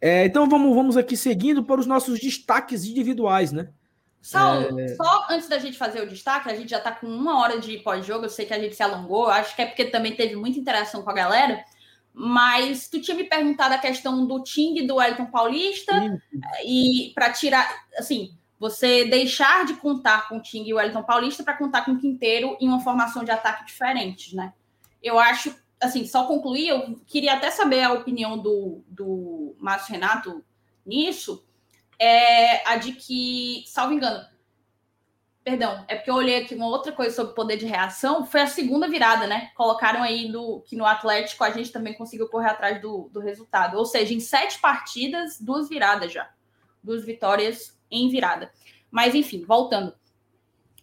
É, então vamos, vamos aqui seguindo para os nossos destaques individuais, né? Saulo, é... só antes da gente fazer o destaque, a gente já está com uma hora de pós-jogo, eu sei que a gente se alongou, acho que é porque também teve muita interação com a galera. Mas tu tinha me perguntado a questão do Ting do Wellington Paulista Sim. e para tirar, assim, Você deixar de contar com Ting e Wellington Paulista para contar com o Quinteiro em uma formação de ataque diferente, né? Eu acho, assim, só concluir, eu queria até saber a opinião do, do Márcio Renato nisso, é a de que, salvo engano, Perdão, é porque eu olhei aqui uma outra coisa sobre poder de reação. Foi a segunda virada, né? Colocaram aí do, que no Atlético a gente também conseguiu correr atrás do, do resultado. Ou seja, em sete partidas, duas viradas já. Duas vitórias em virada. Mas, enfim, voltando.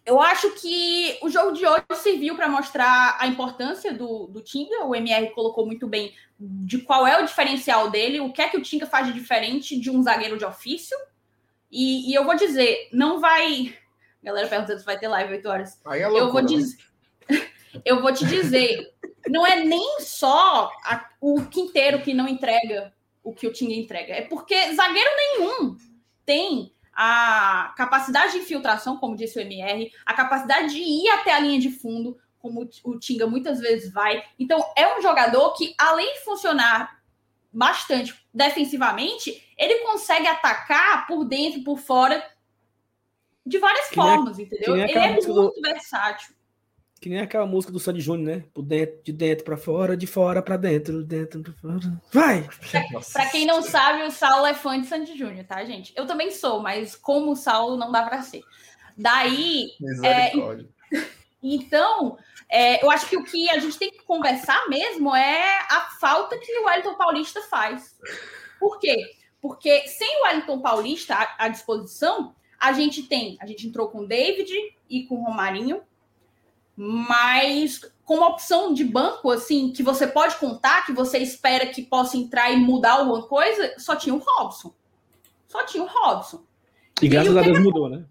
Eu acho que o jogo de hoje serviu para mostrar a importância do, do Tinga. O MR colocou muito bem de qual é o diferencial dele, o que é que o Tinga faz de diferente de um zagueiro de ofício. E, e eu vou dizer, não vai galera perguntando se vai ter live 8 horas. Aí é loucura, eu, vou dizer, eu vou te dizer, não é nem só a, o quinteiro que não entrega o que o Tinga entrega, é porque zagueiro nenhum tem a capacidade de infiltração, como disse o MR, a capacidade de ir até a linha de fundo, como o Tinga muitas vezes vai. Então, é um jogador que, além de funcionar bastante defensivamente, ele consegue atacar por dentro, por fora de várias que formas, nem, entendeu? Ele é muito do, versátil. Que nem aquela música do Sandy Júnior, né? Por dentro, de dentro para fora, de fora para dentro, dentro para fora. Vai! Para quem não sabe, o Saulo é fã de Sandy Júnior, tá, gente? Eu também sou, mas como o Saulo não dá para ser. Daí. É, então, é, eu acho que o que a gente tem que conversar mesmo é a falta que o Wellington Paulista faz. Por quê? Porque sem o Wellington Paulista à, à disposição, a gente tem, a gente entrou com o David e com o Romarinho, mas com uma opção de banco, assim, que você pode contar, que você espera que possa entrar e mudar alguma coisa, só tinha o Robson. Só tinha o Robson. E, e graças a Deus mudou, né?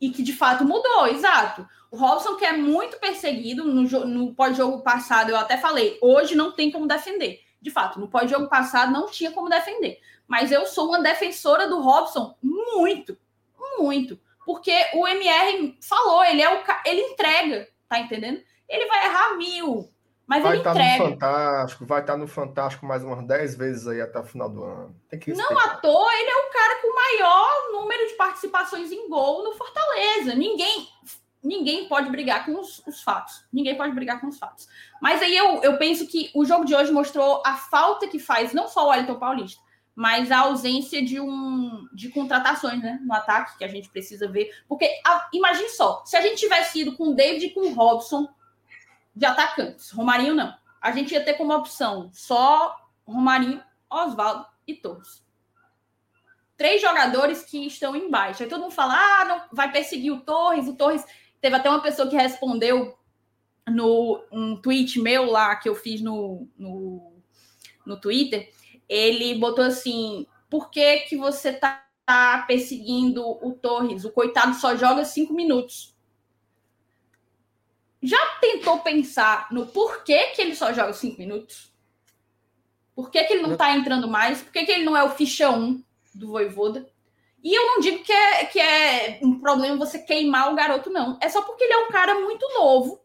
E que de fato mudou, exato. O Robson, que é muito perseguido, no, no pós-jogo passado, eu até falei, hoje não tem como defender. De fato, no pós-jogo passado não tinha como defender. Mas eu sou uma defensora do Robson muito, muito. Porque o MR falou, ele é o ele entrega, tá entendendo? Ele vai errar mil, mas vai ele estar entrega. no Fantástico, vai estar no Fantástico mais umas 10 vezes aí até o final do ano. Não à toa, ele é o cara com o maior número de participações em gol no Fortaleza. Ninguém ninguém pode brigar com os, os, fatos. Ninguém pode brigar com os fatos. Mas aí eu, eu penso que o jogo de hoje mostrou a falta que faz não só o Wellington Paulista, mas a ausência de um de contratações né, no ataque que a gente precisa ver. Porque a, imagine só, se a gente tivesse ido com o David e com o Robson de atacantes, Romarinho não. A gente ia ter como opção só Romarinho, Oswaldo e Torres. Três jogadores que estão embaixo. Aí todo mundo fala: ah, não, vai perseguir o Torres, o Torres. Teve até uma pessoa que respondeu no um tweet meu lá que eu fiz no, no, no Twitter ele botou assim: por que, que você tá, tá perseguindo o Torres? O coitado só joga cinco minutos. Já tentou pensar no porquê que ele só joga cinco minutos? Por que, que ele não tá entrando mais? Por que, que ele não é o ficha 1 do Voivoda? E eu não digo que é, que é um problema você queimar o garoto, não. É só porque ele é um cara muito novo,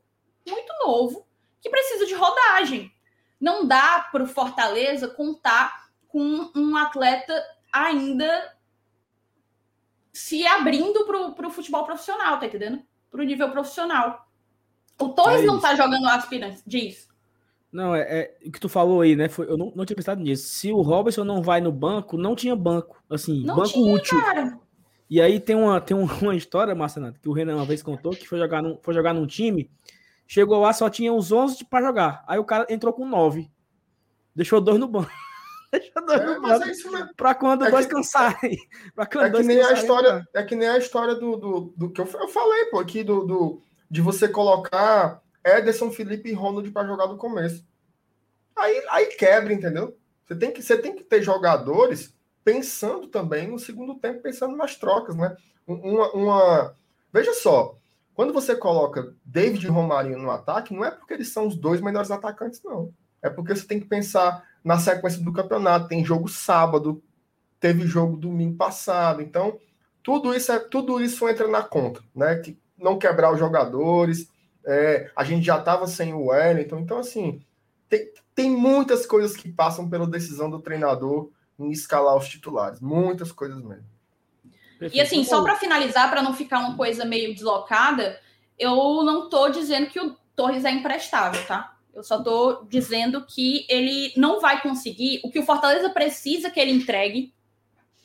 muito novo, que precisa de rodagem não dá para o Fortaleza contar com um atleta ainda se abrindo para o futebol profissional, tá entendendo? Para o nível profissional. O Torres é não tá jogando aspirante, diz. Não, é, é, o que tu falou aí, né? Foi, eu não, não tinha pensado nisso. Se o Robertson não vai no banco, não tinha banco. Assim, não banco tinha, útil. Cara. E aí tem uma, tem uma história, Marcenato, que o Renan uma vez contou, que foi jogar num, foi jogar num time Chegou lá, só tinha os 11 para jogar. Aí o cara entrou com 9. Deixou dois no banco. Deixou dois é, no banco. É para quando é dois que, cansarem. Pra quando é dois que nem cansarem, a história, é que nem a história do, do, do que eu, eu, falei, pô, aqui do, do, de você colocar Ederson, Felipe e Ronald para jogar do começo. Aí, aí quebra, entendeu? Você tem, que, você tem que ter jogadores pensando também no segundo tempo, pensando nas trocas, né? Uma, uma... Veja só, quando você coloca David e Romarinho no ataque, não é porque eles são os dois melhores atacantes, não. É porque você tem que pensar na sequência do campeonato. Tem jogo sábado, teve jogo domingo passado. Então, tudo isso, é, tudo isso entra na conta, né? Que não quebrar os jogadores. É, a gente já estava sem o Wellington. Então, assim, tem, tem muitas coisas que passam pela decisão do treinador em escalar os titulares. Muitas coisas mesmo. Perfeito. E assim, só para finalizar, para não ficar uma coisa meio deslocada, eu não estou dizendo que o Torres é imprestável, tá? Eu só estou dizendo que ele não vai conseguir o que o Fortaleza precisa que ele entregue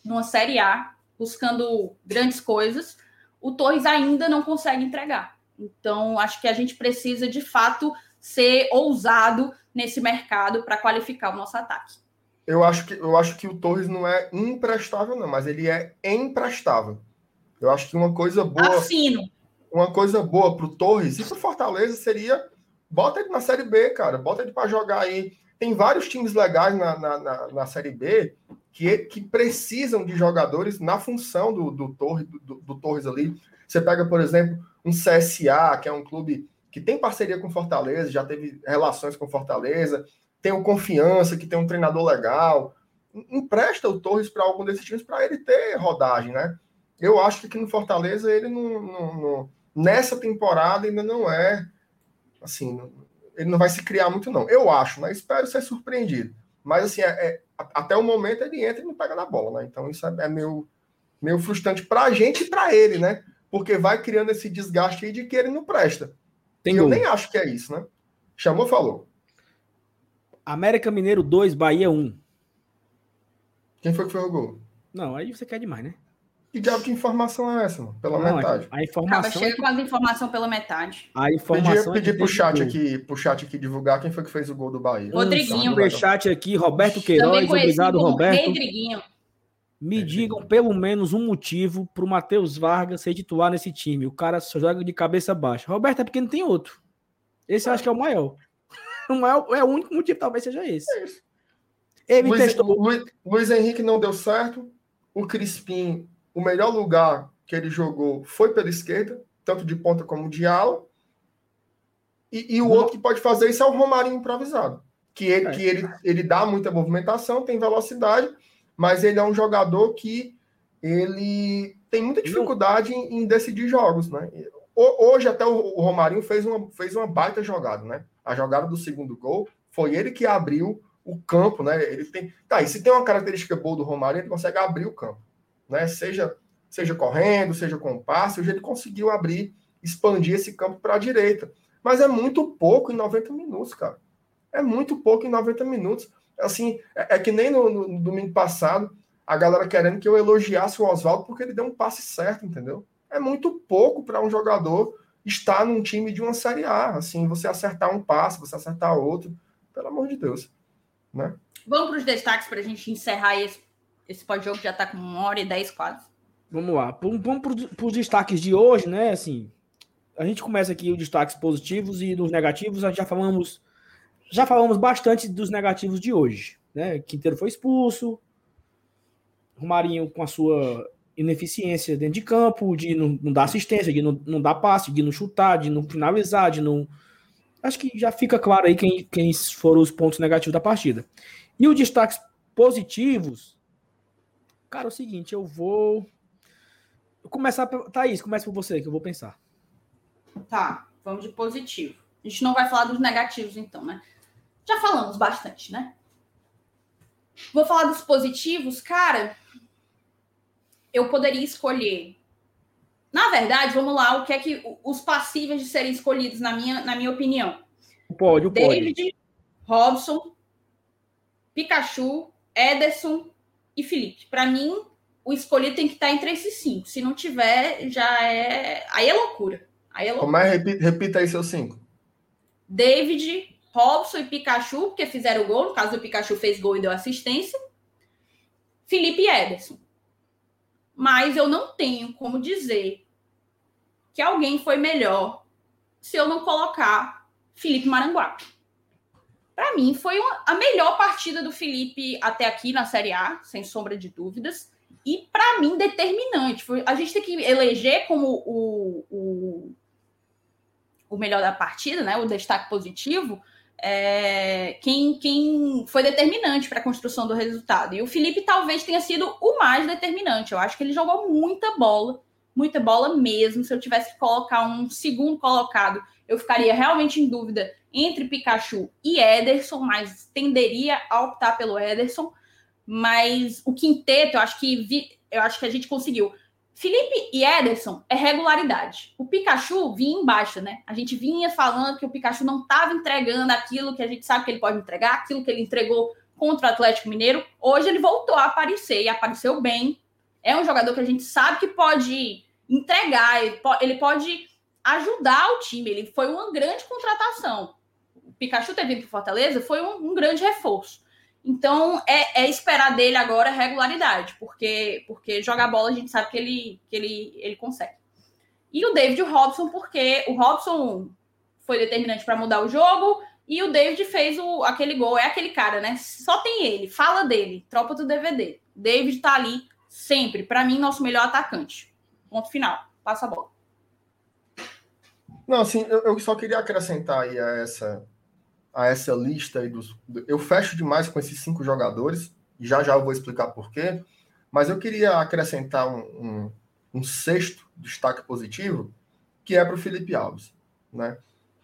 numa Série A, buscando grandes coisas. O Torres ainda não consegue entregar. Então, acho que a gente precisa, de fato, ser ousado nesse mercado para qualificar o nosso ataque. Eu acho, que, eu acho que o Torres não é imprestável, não, mas ele é emprestável. Eu acho que uma coisa boa. Assino. Uma coisa boa para o Torres e para o Fortaleza seria bota ele na Série B, cara. Bota ele para jogar aí. Tem vários times legais na, na, na, na, Série B que, que precisam de jogadores na função do, do, Torres, do, do Torres ali. Você pega, por exemplo, um CSA, que é um clube que tem parceria com Fortaleza, já teve relações com Fortaleza, tem o Confiança, que tem um treinador legal. Empresta o Torres para algum desses times para ele ter rodagem, né? Eu acho que aqui no Fortaleza ele não, não, não, nessa temporada ainda não é assim, ele não vai se criar muito não. Eu acho, mas espero ser surpreendido. Mas assim, é, é, até o momento ele entra e não pega na bola, né? Então isso é, é meio, meio frustrante para a gente e para ele, né? Porque vai criando esse desgaste aí de que ele não presta. Tem eu nem acho que é isso, né? Chamou, falou. América Mineiro 2, Bahia 1. Quem foi que foi o gol? Não, aí você quer demais, né? Que diabo de informação é essa, mano? Pela não, metade. A informação. Acaba chega é... com as informações pela metade. A informação. Pedir, é pro chat aqui, pro chat aqui divulgar quem foi que fez o gol do Bahia. Rodriguinho. Um chat aqui, Roberto Queiroz, obrigado, Roberto. Rodriguinho. Me digam pelo menos um motivo para o Matheus Vargas ser titular nesse time. O cara só joga de cabeça baixa. Roberto é porque não tem outro. Esse eu acho que é o maior. O maior é o único motivo, talvez seja esse. É isso. Ele Luiz, testou... Luiz, Luiz Henrique não deu certo. O Crispim o melhor lugar que ele jogou foi pela esquerda, tanto de ponta como de ala. E, e o outro que pode fazer isso é o Romarinho improvisado. Que, ele, é. que ele, ele dá muita movimentação, tem velocidade, mas ele é um jogador que ele tem muita dificuldade em, em decidir jogos, né? Hoje até o Romarinho fez uma, fez uma baita jogada, né? A jogada do segundo gol foi ele que abriu o campo, né? Ele tem, tá, e se tem uma característica boa do Romarinho, ele consegue abrir o campo né? Seja, seja correndo, seja com passe, hoje ele conseguiu abrir, expandir esse campo para a direita. Mas é muito pouco em 90 minutos, cara. É muito pouco em 90 minutos. Assim, é, é que nem no, no, no, domingo passado, a galera querendo que eu elogiasse o Oswaldo porque ele deu um passe certo, entendeu? É muito pouco para um jogador estar num time de uma Série A. Assim, você acertar um passe, você acertar outro. Pelo amor de Deus. Né? Vamos para os destaques para a gente encerrar esse esse pós-jogo já está com uma hora e dez quase. Vamos lá. Vamos para os destaques de hoje, né? Assim, a gente começa aqui os destaques positivos e dos negativos. A gente já falamos, já falamos bastante dos negativos de hoje, né? Quinteiro foi expulso, Romarinho com a sua ineficiência dentro de campo, de não, não dar assistência, de não, não dar passe, de não chutar, de não finalizar, de não. Acho que já fica claro aí quem, quem foram os pontos negativos da partida. E os destaques positivos, Cara, é o seguinte, eu vou. Vou começar. Thaís, começa por você, que eu vou pensar. Tá, vamos de positivo. A gente não vai falar dos negativos, então, né? Já falamos bastante, né? Vou falar dos positivos, cara. Eu poderia escolher. Na verdade, vamos lá, o que é que os passíveis de serem escolhidos, na minha, na minha opinião? Pode, o David, Robson, Pikachu, Ederson e Felipe. Para mim, o escolhido tem que estar entre esses cinco. Se não tiver, já é. Aí é loucura. Aí é loucura. Como é? Repita, repita aí seus cinco. David, Robson e Pikachu, porque fizeram o gol. No caso, o Pikachu fez gol e deu assistência. Felipe e Ederson. Mas eu não tenho como dizer que alguém foi melhor se eu não colocar Felipe Maranguape para mim, foi uma, a melhor partida do Felipe até aqui na Série A, sem sombra de dúvidas. E, para mim, determinante. Foi, a gente tem que eleger como o, o, o melhor da partida, né? O destaque positivo. É, quem, quem foi determinante para a construção do resultado. E o Felipe talvez tenha sido o mais determinante. Eu acho que ele jogou muita bola, muita bola mesmo. Se eu tivesse que colocar um segundo colocado, eu ficaria realmente em dúvida entre Pikachu e Ederson, mas tenderia a optar pelo Ederson. Mas o quinteto, eu acho que vi, eu acho que a gente conseguiu Felipe e Ederson é regularidade. O Pikachu vinha embaixo, né? A gente vinha falando que o Pikachu não estava entregando aquilo que a gente sabe que ele pode entregar, aquilo que ele entregou contra o Atlético Mineiro. Hoje ele voltou a aparecer e apareceu bem. É um jogador que a gente sabe que pode entregar, ele pode ajudar o time. Ele foi uma grande contratação. O Pikachu ter vindo para Fortaleza foi um, um grande reforço. Então, é, é, esperar dele agora regularidade, porque porque jogar bola a gente sabe que ele, que ele, ele consegue. E o David Robson, porque o Robson foi determinante para mudar o jogo e o David fez o, aquele gol. É aquele cara, né? Só tem ele, fala dele, tropa do DVD. David tá ali sempre. Para mim, nosso melhor atacante. Ponto final. Passa a bola. Não, assim, eu, eu só queria acrescentar aí a essa a essa lista aí dos. Eu fecho demais com esses cinco jogadores, já já eu vou explicar por quê, mas eu queria acrescentar um, um, um sexto destaque positivo, que é para o Felipe Alves. Né?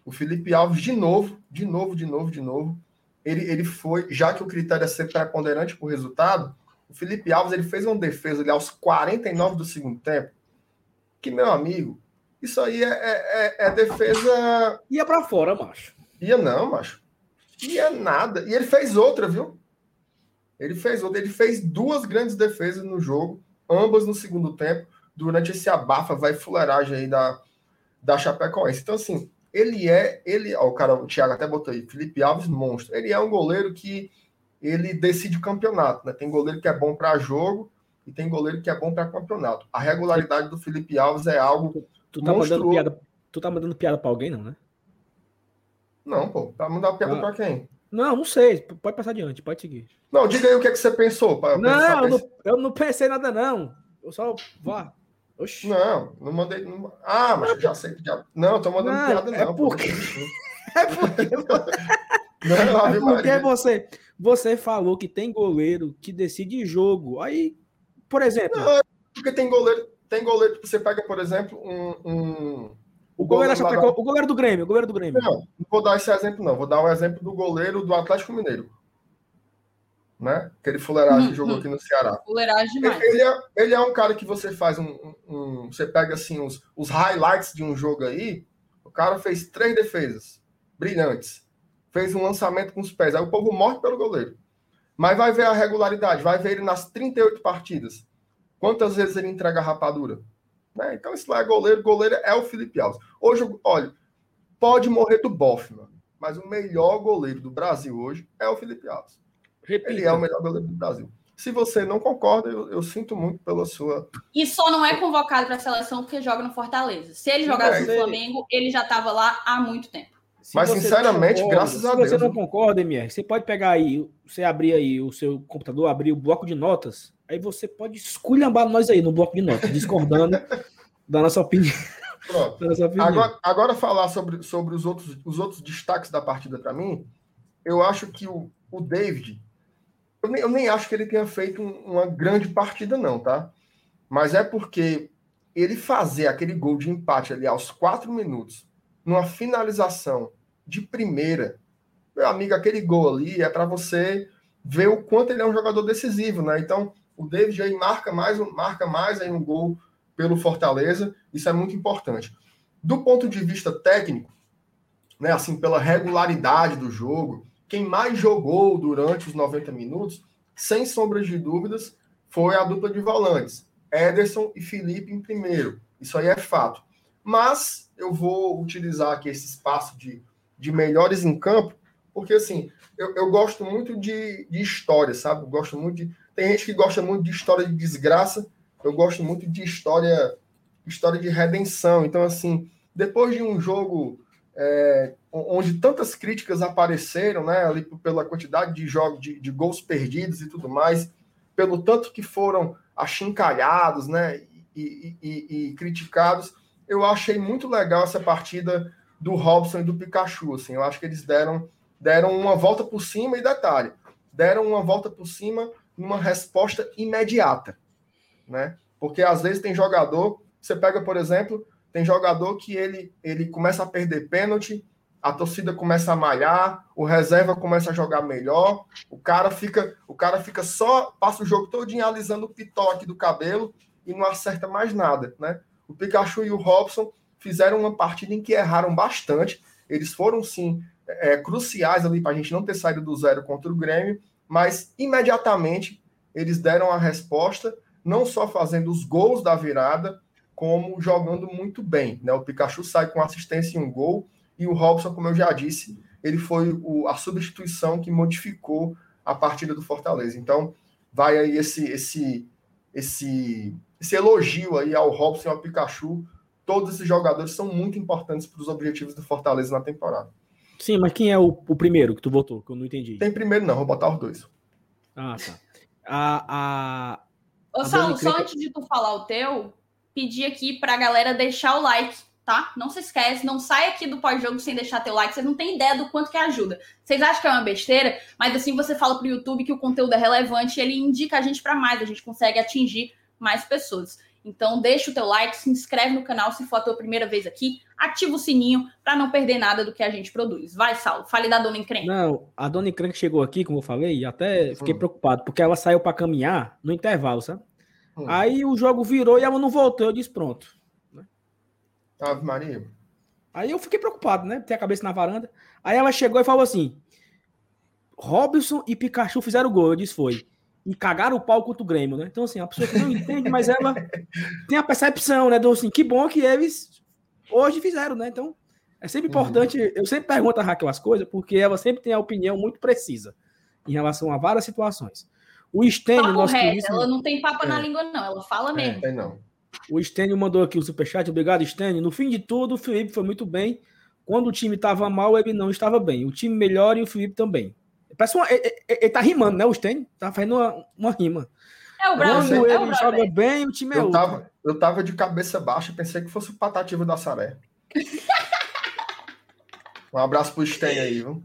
O Felipe Alves, de novo, de novo, de novo, de novo, ele, ele foi, já que o critério é ser preponderante por resultado, o Felipe Alves ele fez uma defesa ali aos 49 do segundo tempo, que, meu amigo, isso aí é, é, é, é defesa. Ia para fora, macho. Ia não, macho. É nada. E ele fez outra, viu? Ele fez outra. Ele fez duas grandes defesas no jogo, ambas no segundo tempo, durante esse abafa, vai fuleiragem aí da, da Chapecoense. Então, assim, ele é. ele ó, O cara, o Thiago até botou aí, Felipe Alves, monstro. Ele é um goleiro que ele decide campeonato, né? Tem goleiro que é bom para jogo e tem goleiro que é bom para campeonato. A regularidade do Felipe Alves é algo. Tu tá mandando piada, tu tá mandando piada para alguém, não, né? Não, pô. Tá mandando piada ah. pra quem? Não, não sei. Pode passar adiante, pode seguir. Não, diga aí o que, é que você pensou. não, eu não, eu não pensei nada, não. Eu só vá. Oxi. Não, não mandei. Não... Ah, mas não, já sei já. Não, tô mandando não, piada, é não. Porque... é porque. não, é porque você, você falou que tem goleiro que decide jogo. Aí, por exemplo. Não, é porque tem goleiro. Tem goleiro que você pega, por exemplo, um, um o goleiro, da... o goleiro do Grêmio, o goleiro do Grêmio. Não, não vou dar esse exemplo, não. Vou dar o um exemplo do goleiro do Atlético Mineiro. Né? Aquele fuleiragem hum, que jogou hum. aqui no Ceará. Fuleiragem demais. Ele, ele, é, ele é um cara que você faz um, um, um, Você pega assim os, os highlights de um jogo aí. O cara fez três defesas brilhantes. Fez um lançamento com os pés. Aí o povo morre pelo goleiro. Mas vai ver a regularidade, vai ver ele nas 38 partidas. Quantas vezes ele entrega a rapadura? Né? Então, esse lá é goleiro, goleiro é o Felipe Alves. Hoje, olha, pode morrer do bofe, mas o melhor goleiro do Brasil hoje é o Felipe Alves. Repita. Ele é o melhor goleiro do Brasil. Se você não concorda, eu, eu sinto muito pela sua. E só não é convocado para a seleção porque joga no Fortaleza. Se ele jogasse no Flamengo, ele já estava lá há muito tempo. Se Mas, sinceramente, concorda, graças a Deus. Se você não concorda, MR, você pode pegar aí, você abrir aí o seu computador, abrir o bloco de notas Aí você pode esculhambar nós aí no bloco de notas, discordando da nossa opinião. Da nossa opinião. Agora, agora, falar sobre, sobre os, outros, os outros destaques da partida para mim, eu acho que o, o David, eu nem, eu nem acho que ele tenha feito um, uma grande partida, não, tá? Mas é porque ele fazer aquele gol de empate ali aos quatro minutos, numa finalização de primeira, meu amigo, aquele gol ali é para você ver o quanto ele é um jogador decisivo, né? Então, o David aí marca mais, marca mais aí um gol pelo Fortaleza, isso é muito importante. Do ponto de vista técnico, né, assim, pela regularidade do jogo, quem mais jogou durante os 90 minutos, sem sombras de dúvidas, foi a dupla de volantes, Ederson e Felipe em primeiro. Isso aí é fato. Mas eu vou utilizar aqui esse espaço de, de melhores em campo, porque assim, eu, eu gosto muito de, de história, sabe? Eu gosto muito de tem gente que gosta muito de história de desgraça. Eu gosto muito de história, história de redenção. Então, assim, depois de um jogo é, onde tantas críticas apareceram, né, ali pela quantidade de jogos, de, de, gols perdidos e tudo mais, pelo tanto que foram achincalhados, né, e, e, e, criticados, eu achei muito legal essa partida do Robson e do Pikachu, assim, eu acho que eles deram deram uma volta por cima e detalhe, deram uma volta por cima uma resposta imediata, né? Porque às vezes tem jogador, você pega, por exemplo, tem jogador que ele, ele começa a perder pênalti, a torcida começa a malhar, o reserva começa a jogar melhor, o cara fica, o cara fica só, passa o jogo todo alisando o pitó aqui do cabelo, e não acerta mais nada, né? O Pikachu e o Robson fizeram uma partida em que erraram bastante. Eles foram, sim, é, cruciais ali para a gente não ter saído do zero contra o Grêmio, mas imediatamente eles deram a resposta, não só fazendo os gols da virada, como jogando muito bem. Né? O Pikachu sai com assistência e um gol, e o Robson, como eu já disse, ele foi o, a substituição que modificou a partida do Fortaleza. Então, vai aí esse esse esse esse elogio aí ao Robson e ao Pikachu. Todos esses jogadores são muito importantes para os objetivos do Fortaleza na temporada. Sim, mas quem é o, o primeiro que tu votou? Que eu não entendi. Tem primeiro, não, vou botar os dois. Ah, tá. A, a, Ô, a Saulo, só antes de tu falar o teu, pedir aqui pra galera deixar o like, tá? Não se esquece, não sai aqui do pós-jogo sem deixar teu like, vocês não têm ideia do quanto que ajuda. Vocês acham que é uma besteira, mas assim você fala pro YouTube que o conteúdo é relevante e ele indica a gente pra mais, a gente consegue atingir mais pessoas. Então deixa o teu like, se inscreve no canal se for a tua primeira vez aqui, ativa o sininho pra não perder nada do que a gente produz. Vai, Saulo, fale da dona encrenca. Não, a dona Crank chegou aqui, como eu falei, e até fiquei Hum. preocupado, porque ela saiu para caminhar no intervalo, sabe? Hum. Aí o jogo virou e ela não voltou. Eu disse, pronto. Ave Maria. Aí eu fiquei preocupado, né? Ter a cabeça na varanda. Aí ela chegou e falou assim: Robson e Pikachu fizeram gol. Eu disse, foi. E cagaram o pau contra o Grêmio, né? Então, assim, a pessoa que não entende, mas ela tem a percepção, né? Do assim, que bom que eles hoje fizeram, né? Então, é sempre Uhum. importante. Eu sempre pergunto a Raquel as coisas, porque ela sempre tem a opinião muito precisa em relação a várias situações. O Stênio, Papo nosso reto, queridíssimo- ela não tem papo na É. língua, não. Ela fala mesmo. Tem não. O Stênio mandou aqui o superchat. Obrigado, Stênio. No fim de tudo, o Felipe foi muito bem. Quando o time estava mal, ele não estava bem. O time melhor e o Felipe também. Parece uma, ele, ele- tá rimando, né, o Stênio? Tá fazendo uma, uma rima. É o Brasil, Quando é o ele Brasil. joga bem, o time é Eu outro. tava, eu tava de cabeça baixa, pensei que fosse o Patativo da Saré. Um abraço pro Sten aí, viu?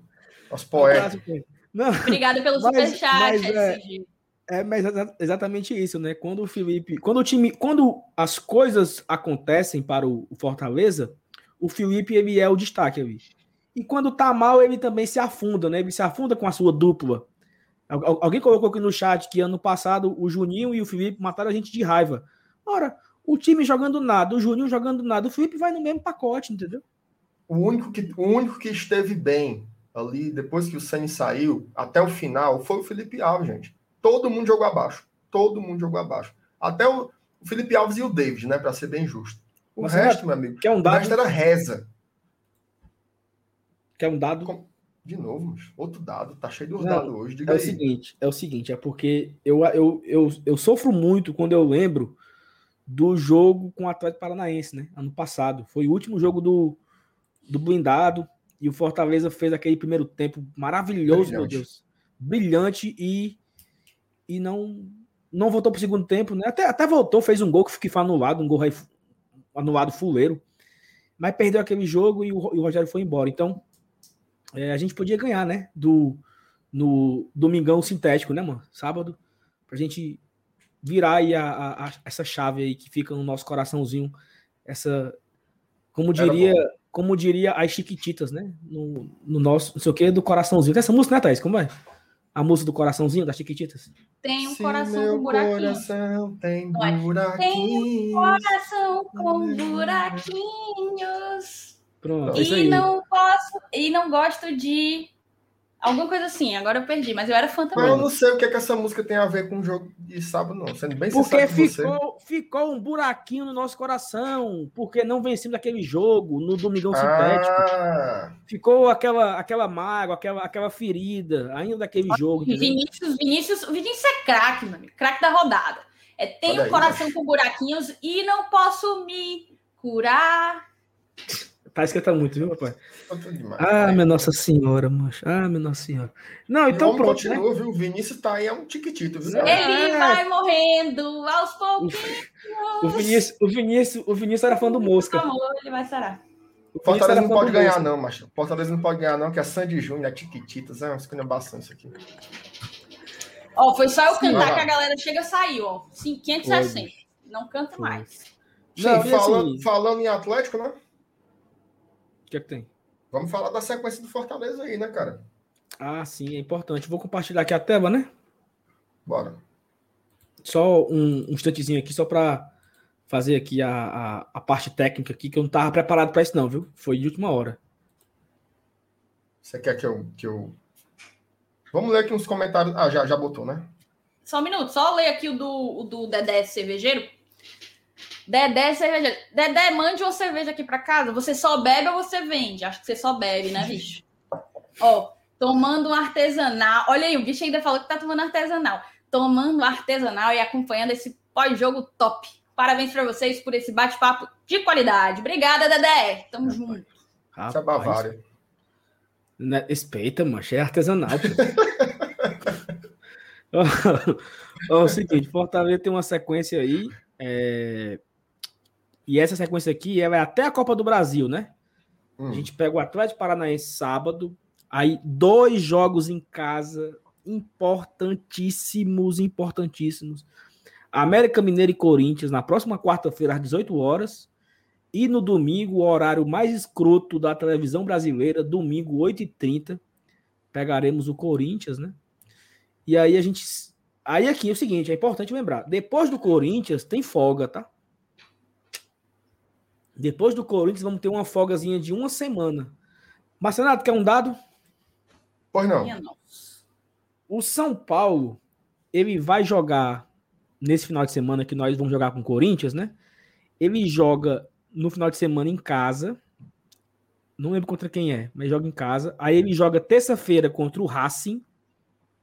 Nosso Um poeta. abraço pra ele. Não, Obrigada pelo Mas- superchat, mas, é, SG. É, mas exa- exatamente isso, né? Quando o Felipe, quando o time, quando as coisas acontecem para o o Fortaleza, o Felipe ele é o destaque ali. E quando tá mal, ele também se afunda, né? Ele se afunda com a sua dupla. Al- al- Alguém colocou aqui no chat que ano passado o Juninho e o Felipe mataram a gente de raiva. Ora, o time jogando nada, o Juninho jogando nada, o Felipe vai no mesmo pacote, entendeu? O único, que, o único que esteve bem ali, depois que o Sani saiu, até o final, foi o Felipe Alves, gente. Todo mundo jogou abaixo. Todo mundo jogou abaixo. Até o, o Felipe Alves e o David, né? Para ser bem justo. O Mas, resto, meu amigo, Que é um o resto dado, era reza. Que é um dado Com- De novo, outro dado. Tá cheio de Não, dado hoje. Diga É o aí. seguinte, é o seguinte, é porque eu, eu, eu, eu sofro muito quando eu lembro do jogo com o Atlético Paranaense, né? Ano passado. Foi o último jogo do, do blindado e o Fortaleza fez aquele primeiro tempo maravilhoso, meu Brilhante. Deus. Brilhante e, e não não voltou para o segundo tempo, né? Até, até voltou, fez um gol que que foi anulado, um gol anulado fuleiro, mas perdeu aquele jogo e o, e o Rogério foi embora. Então, é, a gente podia ganhar, né? Do, no Domingão Sintético, né, mano? Sábado, pra gente virar aí a, a- a- essa chave aí que fica no nosso coraçãozinho, essa, como diria, como diria as Chiquititas, né? No, no nosso, não sei o que, do coraçãozinho. Tem essa música, né, Thaís? Como é? A música do coraçãozinho das Chiquititas? Tem um Se coração meu com buraquinho. coração tem buraquinhos. Coração com buraquinhos. Pronto, é isso E aí. não posso. E não gosto de. Alguma coisa assim, agora eu perdi, mas eu era fã Mas também. eu não sei o que, é que essa música tem a ver com o jogo de sábado, não. Sendo bem Porque sincero com você. ficou, ficou um buraquinho no nosso coração, porque não vencemos aquele jogo no Domingão Sintético. Ah, Ficou aquela, aquela mágoa, aquela, aquela ferida ainda daquele jogo. Vinícius, Vinícius, o Vinícius é craque, meu amigo. Craque da rodada. É, tem Olha um aí, coração com buraquinhos e não posso me curar. Tá esquentando muito, viu, papai? foi demais. Ah, minha Nossa Senhora, mancha. Ah, minha Nossa Senhora. Não, então pronto, né? continua, viu? O Vinícius tá aí, é um tiquitito, viu? É. Ele vai morrendo aos pouquinhos. O Vinícius, o Vinícius, o Vinícius era fã do Mosca. Amor, ele vai sarar. O Fortaleza não pode ganhar, não, macho. Fortaleza não pode ganhar, não, que a Sandy Júnior, a Tiquititas, é uma esculhambação isso aqui. Ó, foi só eu Sim, cantar que a galera chega e saiu, ó. Sim, 560. Não canta mais. Sim, Não, falando, assim- falando em Atlético, né? O que é que tem? Vamos falar da sequência do Fortaleza aí, né, cara? Ah, sim, é importante. Vou compartilhar aqui a tela, né? Bora. Só um, um instantezinho aqui, só para fazer aqui a, a, a, parte técnica aqui, que eu não estava preparado para isso não, viu? Foi de última hora. Você quer que eu, que eu... Vamos ler aqui uns comentários. Ah, já, já botou, né? Só um minuto, só ler aqui o do, o do Dedé Cervejeiro. Dedé Cervejeiro. Dedé, mande uma cerveja aqui para casa. Você só bebe ou você vende? Acho que você só bebe, né, bicho? Ó, tomando um artesanal. Olha aí, o bicho ainda falou que tá tomando artesanal. Tomando artesanal e acompanhando esse pós-jogo top. Parabéns para vocês por esse bate-papo de qualidade. Obrigada, Dedé. Tamo junto. Rapaz, Essa é Bavária. Né, respeita, mancha, é artesanal. é o seguinte, Fortaleza tem uma sequência aí. É... E essa sequência aqui é até a Copa do Brasil, né? Hum. A gente pega o Atlético Paranaense sábado, Aí, dois jogos em casa importantíssimos, importantíssimos. América Mineiro e Corinthians na próxima quarta-feira às 18 horas. E no domingo, o horário mais escroto da televisão brasileira, domingo, 8h30, pegaremos o Corinthians, né? E aí a gente. Aí aqui é o seguinte: é importante lembrar. Depois do Corinthians, tem folga, tá? Depois do Corinthians, vamos ter uma folgazinha de uma semana. Marcenato, quer um dado? Pois não. O São Paulo, ele vai jogar nesse final de semana que nós vamos jogar com o Corinthians, né? Ele joga no final de semana em casa. Não lembro contra quem é, mas joga em casa. Aí ele joga terça-feira contra o Racing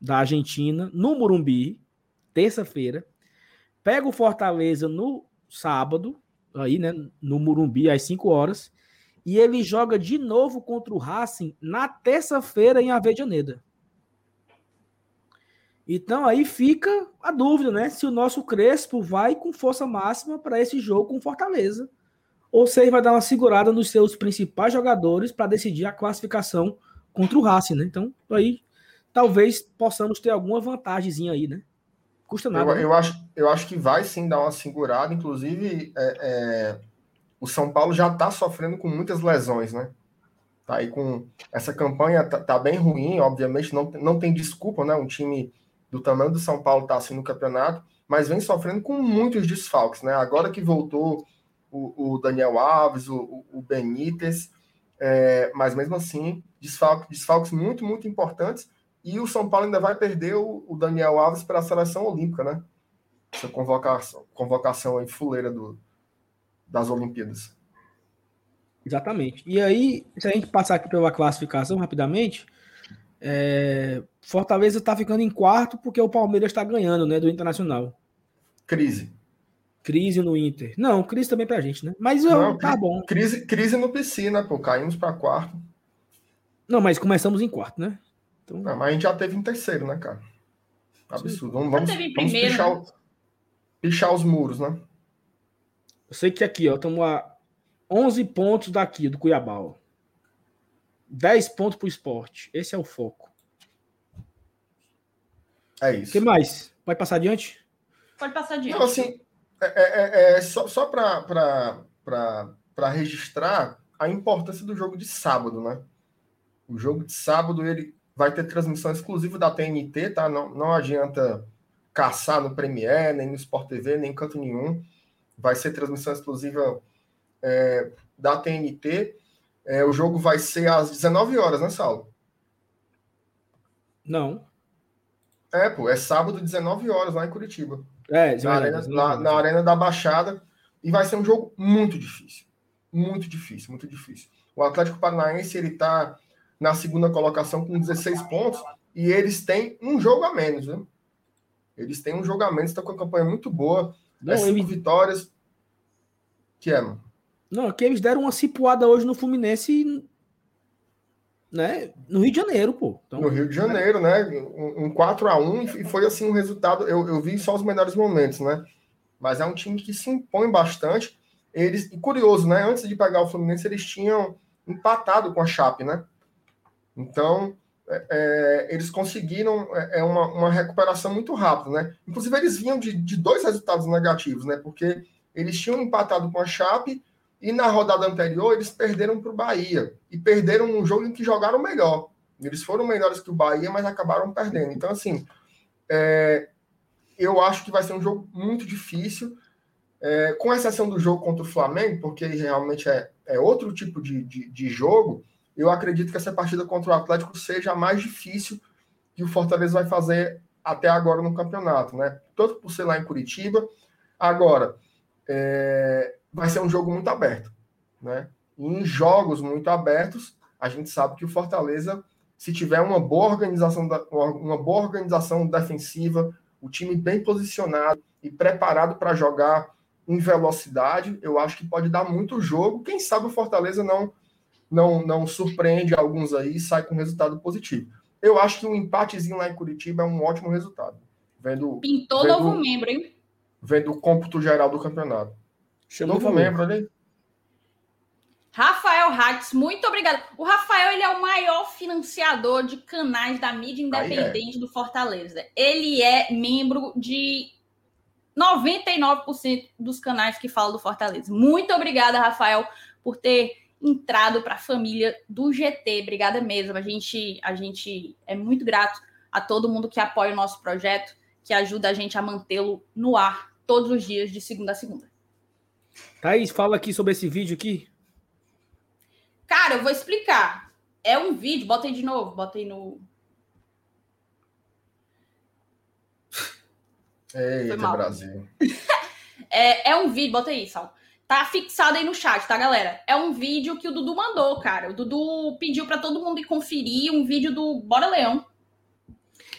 da Argentina, no Morumbi, terça-feira. Pega o Fortaleza no sábado, aí, né, no Morumbi às 5 horas e ele joga de novo contra o Racing na terça-feira em Avejaneda. Então aí fica a dúvida, né? Se o nosso Crespo vai com força máxima para esse jogo com Fortaleza, ou se ele vai dar uma segurada nos seus principais jogadores para decidir a classificação contra o Racing, né? Então aí talvez possamos ter alguma vantagemzinha aí, né? Custa nada. Eu, né? eu, acho, eu acho que vai sim dar uma segurada, inclusive é, é o São Paulo já está sofrendo com muitas lesões, né? Tá aí com essa campanha tá, tá, bem ruim, obviamente não, não tem desculpa, né? Um time do tamanho do São Paulo tá assim no campeonato, mas vem sofrendo com muitos desfalques, né? Agora que voltou o, o Daniel Alves, o, o Benítez, é, mas mesmo assim desfalques, desfalques muito muito importantes e o São Paulo ainda vai perder o, Daniel Alves para a seleção olímpica, né? Essa convocação, convocação aí fuleira do, das Olimpíadas. Exatamente. E aí, se a gente passar aqui pela classificação rapidamente, é... Fortaleza está ficando em quarto porque o Palmeiras está ganhando, né, do Internacional. Crise. Crise no Inter. Não, crise também pra gente, né? Mas Não, tá bom. Crise, crise no piscina, pô. Caímos para quarto. Não, mas começamos em quarto, né? Então... Não, mas a gente já teve em terceiro, né, cara? Absurdo. Vamos, vamos, vamos primeiro, pichar, né? pichar os muros, né? Eu sei que aqui, ó, estamos a 11 pontos daqui, do Cuiabá. Ó. 10 pontos para o esporte. Esse é o foco. É isso. O que mais? Pode passar adiante? Pode passar adiante. Não, assim, é, é, é, é só, só para registrar a importância do jogo de sábado, né? O jogo de sábado ele vai ter transmissão exclusiva da TNT, tá? Não, não adianta caçar no Premiere, nem no Sport TV, nem em canto nenhum vai ser transmissão exclusiva é, da TNT. É, o jogo vai ser às 19 horas, né, Saulo? Não. É, pô, é sábado, 19 horas, lá em Curitiba. É, na, arena, na, na Arena da Baixada. E vai ser um jogo muito difícil. Muito difícil, muito difícil. O Atlético Paranaense, ele tá na segunda colocação com 16 pontos e eles têm um jogo a menos, né? Eles têm um jogo a menos, estão com uma campanha muito boa. Não, é cinco vitórias. Que é, mano? Não, que eles deram uma cipuada hoje no Fluminense, né? No Rio de Janeiro, pô. Então, no Rio de Janeiro, né? Um, um 4 a 1 e foi assim um resultado. Eu, eu vi só os melhores momentos, né? Mas é um time que se impõe bastante. Eles, e curioso, né? Antes de pegar o Fluminense, eles tinham empatado com a Chape, né? Então, é, é, eles conseguiram é, é, uma, uma recuperação muito rápida, né? Inclusive, eles vinham de, de dois resultados negativos, né? Porque eles tinham empatado com a Chape e na rodada anterior eles perderam para o Bahia. E perderam um jogo em que jogaram melhor. Eles foram melhores que o Bahia, mas acabaram perdendo. Então, assim, é, eu acho que vai ser um jogo muito difícil, é, com exceção do jogo contra o Flamengo, porque realmente é, é outro tipo de, de, de jogo. Eu acredito que essa partida contra o Atlético seja a mais difícil que o Fortaleza vai fazer até agora no campeonato, né? Tanto por ser lá em Curitiba. Agora, é, vai ser um jogo muito aberto, né? Em jogos muito abertos, a gente sabe que o Fortaleza, se tiver uma boa organização, uma boa organização defensiva, o time bem posicionado e preparado para jogar em velocidade, eu acho que pode dar muito jogo. Quem sabe o Fortaleza não não não surpreende alguns aí e sai com resultado positivo. Eu acho que um empatezinho lá em Curitiba é um ótimo resultado. Vendo, Pintou vendo, novo membro, hein? Vendo o cômputo geral do campeonato. Chamou novo membro ali. Rafael Hatz, muito obrigado. O Rafael ele é o maior financiador de canais da mídia é. independente do Fortaleza. Ele é membro de 99% dos canais que falam do Fortaleza. Muito obrigada, Rafael, por ter entrado para a família do GT. Obrigada mesmo. A gente, a gente é muito grato a todo mundo que apoia o nosso projeto, que ajuda a gente a mantê-lo no ar todos os dias, de segunda a segunda. Thaís, fala aqui sobre esse vídeo aqui. Cara, eu vou explicar. É um vídeo, bota aí de novo, bota aí no. Eita, Brasil. é, é um vídeo, bota aí, Sal. Tá fixado aí no chat, tá, galera? É um vídeo que o Dudu mandou, cara. O Dudu pediu para todo mundo ir conferir um vídeo do Bora Leão.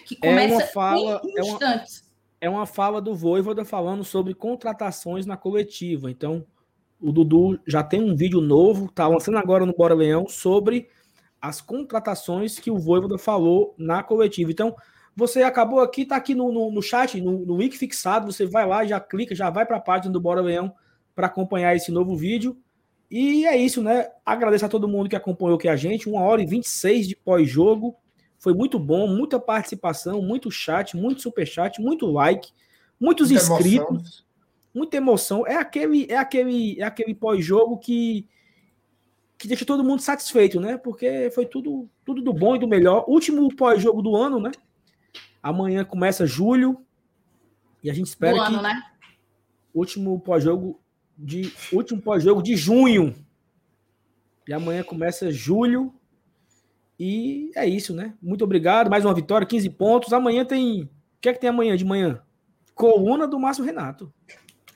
Que começa é uma fala, em instantes. É uma, é uma fala do Voivoda falando sobre contratações na coletiva. Então, o Dudu já tem um vídeo novo, tá lançando agora no Bora Leão, sobre as contratações que o Voivoda falou na coletiva. Então, você acabou aqui, tá aqui no, no, no chat, no, no link fixado, você vai lá, já clica, já vai para a página do Bora Leão para acompanhar esse novo vídeo. E é isso, né? Agradeço a todo mundo que acompanhou aqui a gente. Uma hora e 26 de pós-jogo. Foi muito bom, muita participação, muito chat, muito super chat, muito like, muitos muita inscritos, emoção. muita emoção. É aquele, é aquele, é aquele pós-jogo que que deixa todo mundo satisfeito, né? Porque foi tudo, tudo do bom e do melhor. Último pós-jogo do ano, né? Amanhã começa julho e a gente espera do que ano, né? último pós-jogo de último pós-jogo de junho. E amanhã começa julho. E é isso, né? Muito obrigado. Mais uma vitória, 15 pontos. Amanhã tem. O que é que tem amanhã de manhã? Coluna do Márcio Renato.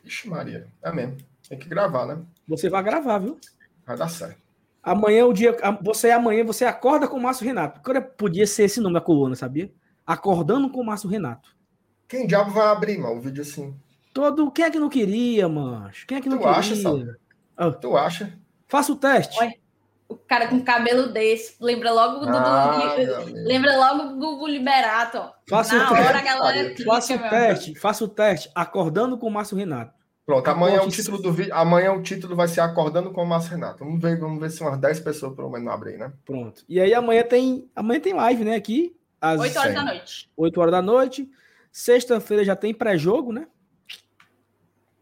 Ixi, Maria. É mesmo. Tem que gravar, né? Você vai gravar, viu? Vai dar certo. Amanhã o dia. Você amanhã você acorda com o Márcio Renato. Podia ser esse nome da coluna, sabia? Acordando com o Márcio Renato. Quem diabo vai abrir, mano, um vídeo assim? Todo. Quem é que não queria, mancho? Quem é que não tu queria? Acha, oh. Tu acha? Faça o teste. Oi. O cara com cabelo desse, lembra logo do, ah, do lembra logo do Google Liberato, ó. Faça Na o hora, teste. galera faça o teste, faça o teste, acordando com o Márcio Renato. Pronto, amanhã o título do vídeo, amanhã o título vai ser acordando com o Márcio Renato. Vamos ver, vamos ver se umas 10 pessoas pelo menos abrem, né? Pronto. E aí amanhã tem, amanhã tem live, né, aqui às 8 horas da noite. 8 horas da noite. Sexta-feira já tem pré-jogo, né?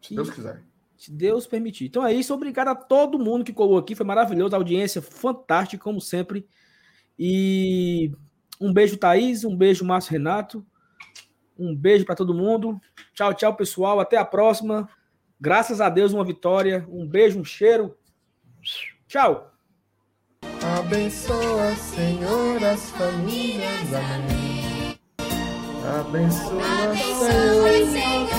Se Deus quiser. Se Deus permitir. Então é isso. Obrigado a todo mundo que colou aqui. Foi maravilhoso. A audiência fantástica, como sempre. E um beijo, Thaís. Um beijo, Márcio Renato. Um beijo para todo mundo. Tchau, tchau, pessoal. Até a próxima. Graças a Deus, uma vitória. Um beijo, um cheiro. Tchau. Abençoa, Senhor, as famílias. Amém. Abençoa, Abençoa Senhor,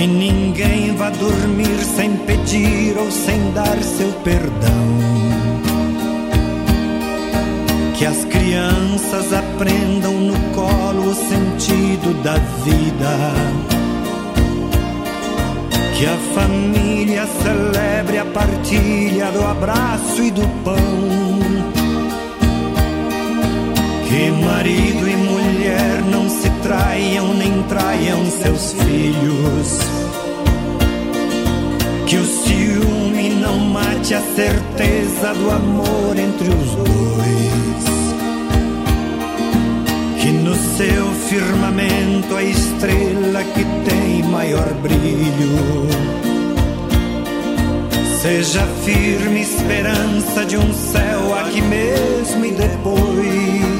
Que ninguém vá dormir sem pedir ou sem dar seu perdão. Que as crianças aprendam no colo o sentido da vida. Que a família celebre a partilha do abraço e do pão que marido e mulher não se traiam nem traiam seus filhos. Que o ciúme não mate a certeza do amor entre os dois. Que no seu firmamento a estrela que tem maior brilho Seja firme esperança de um céu aqui mesmo e depois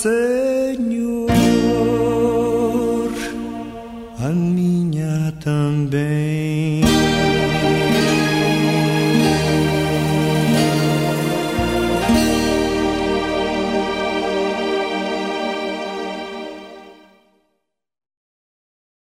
Senhor.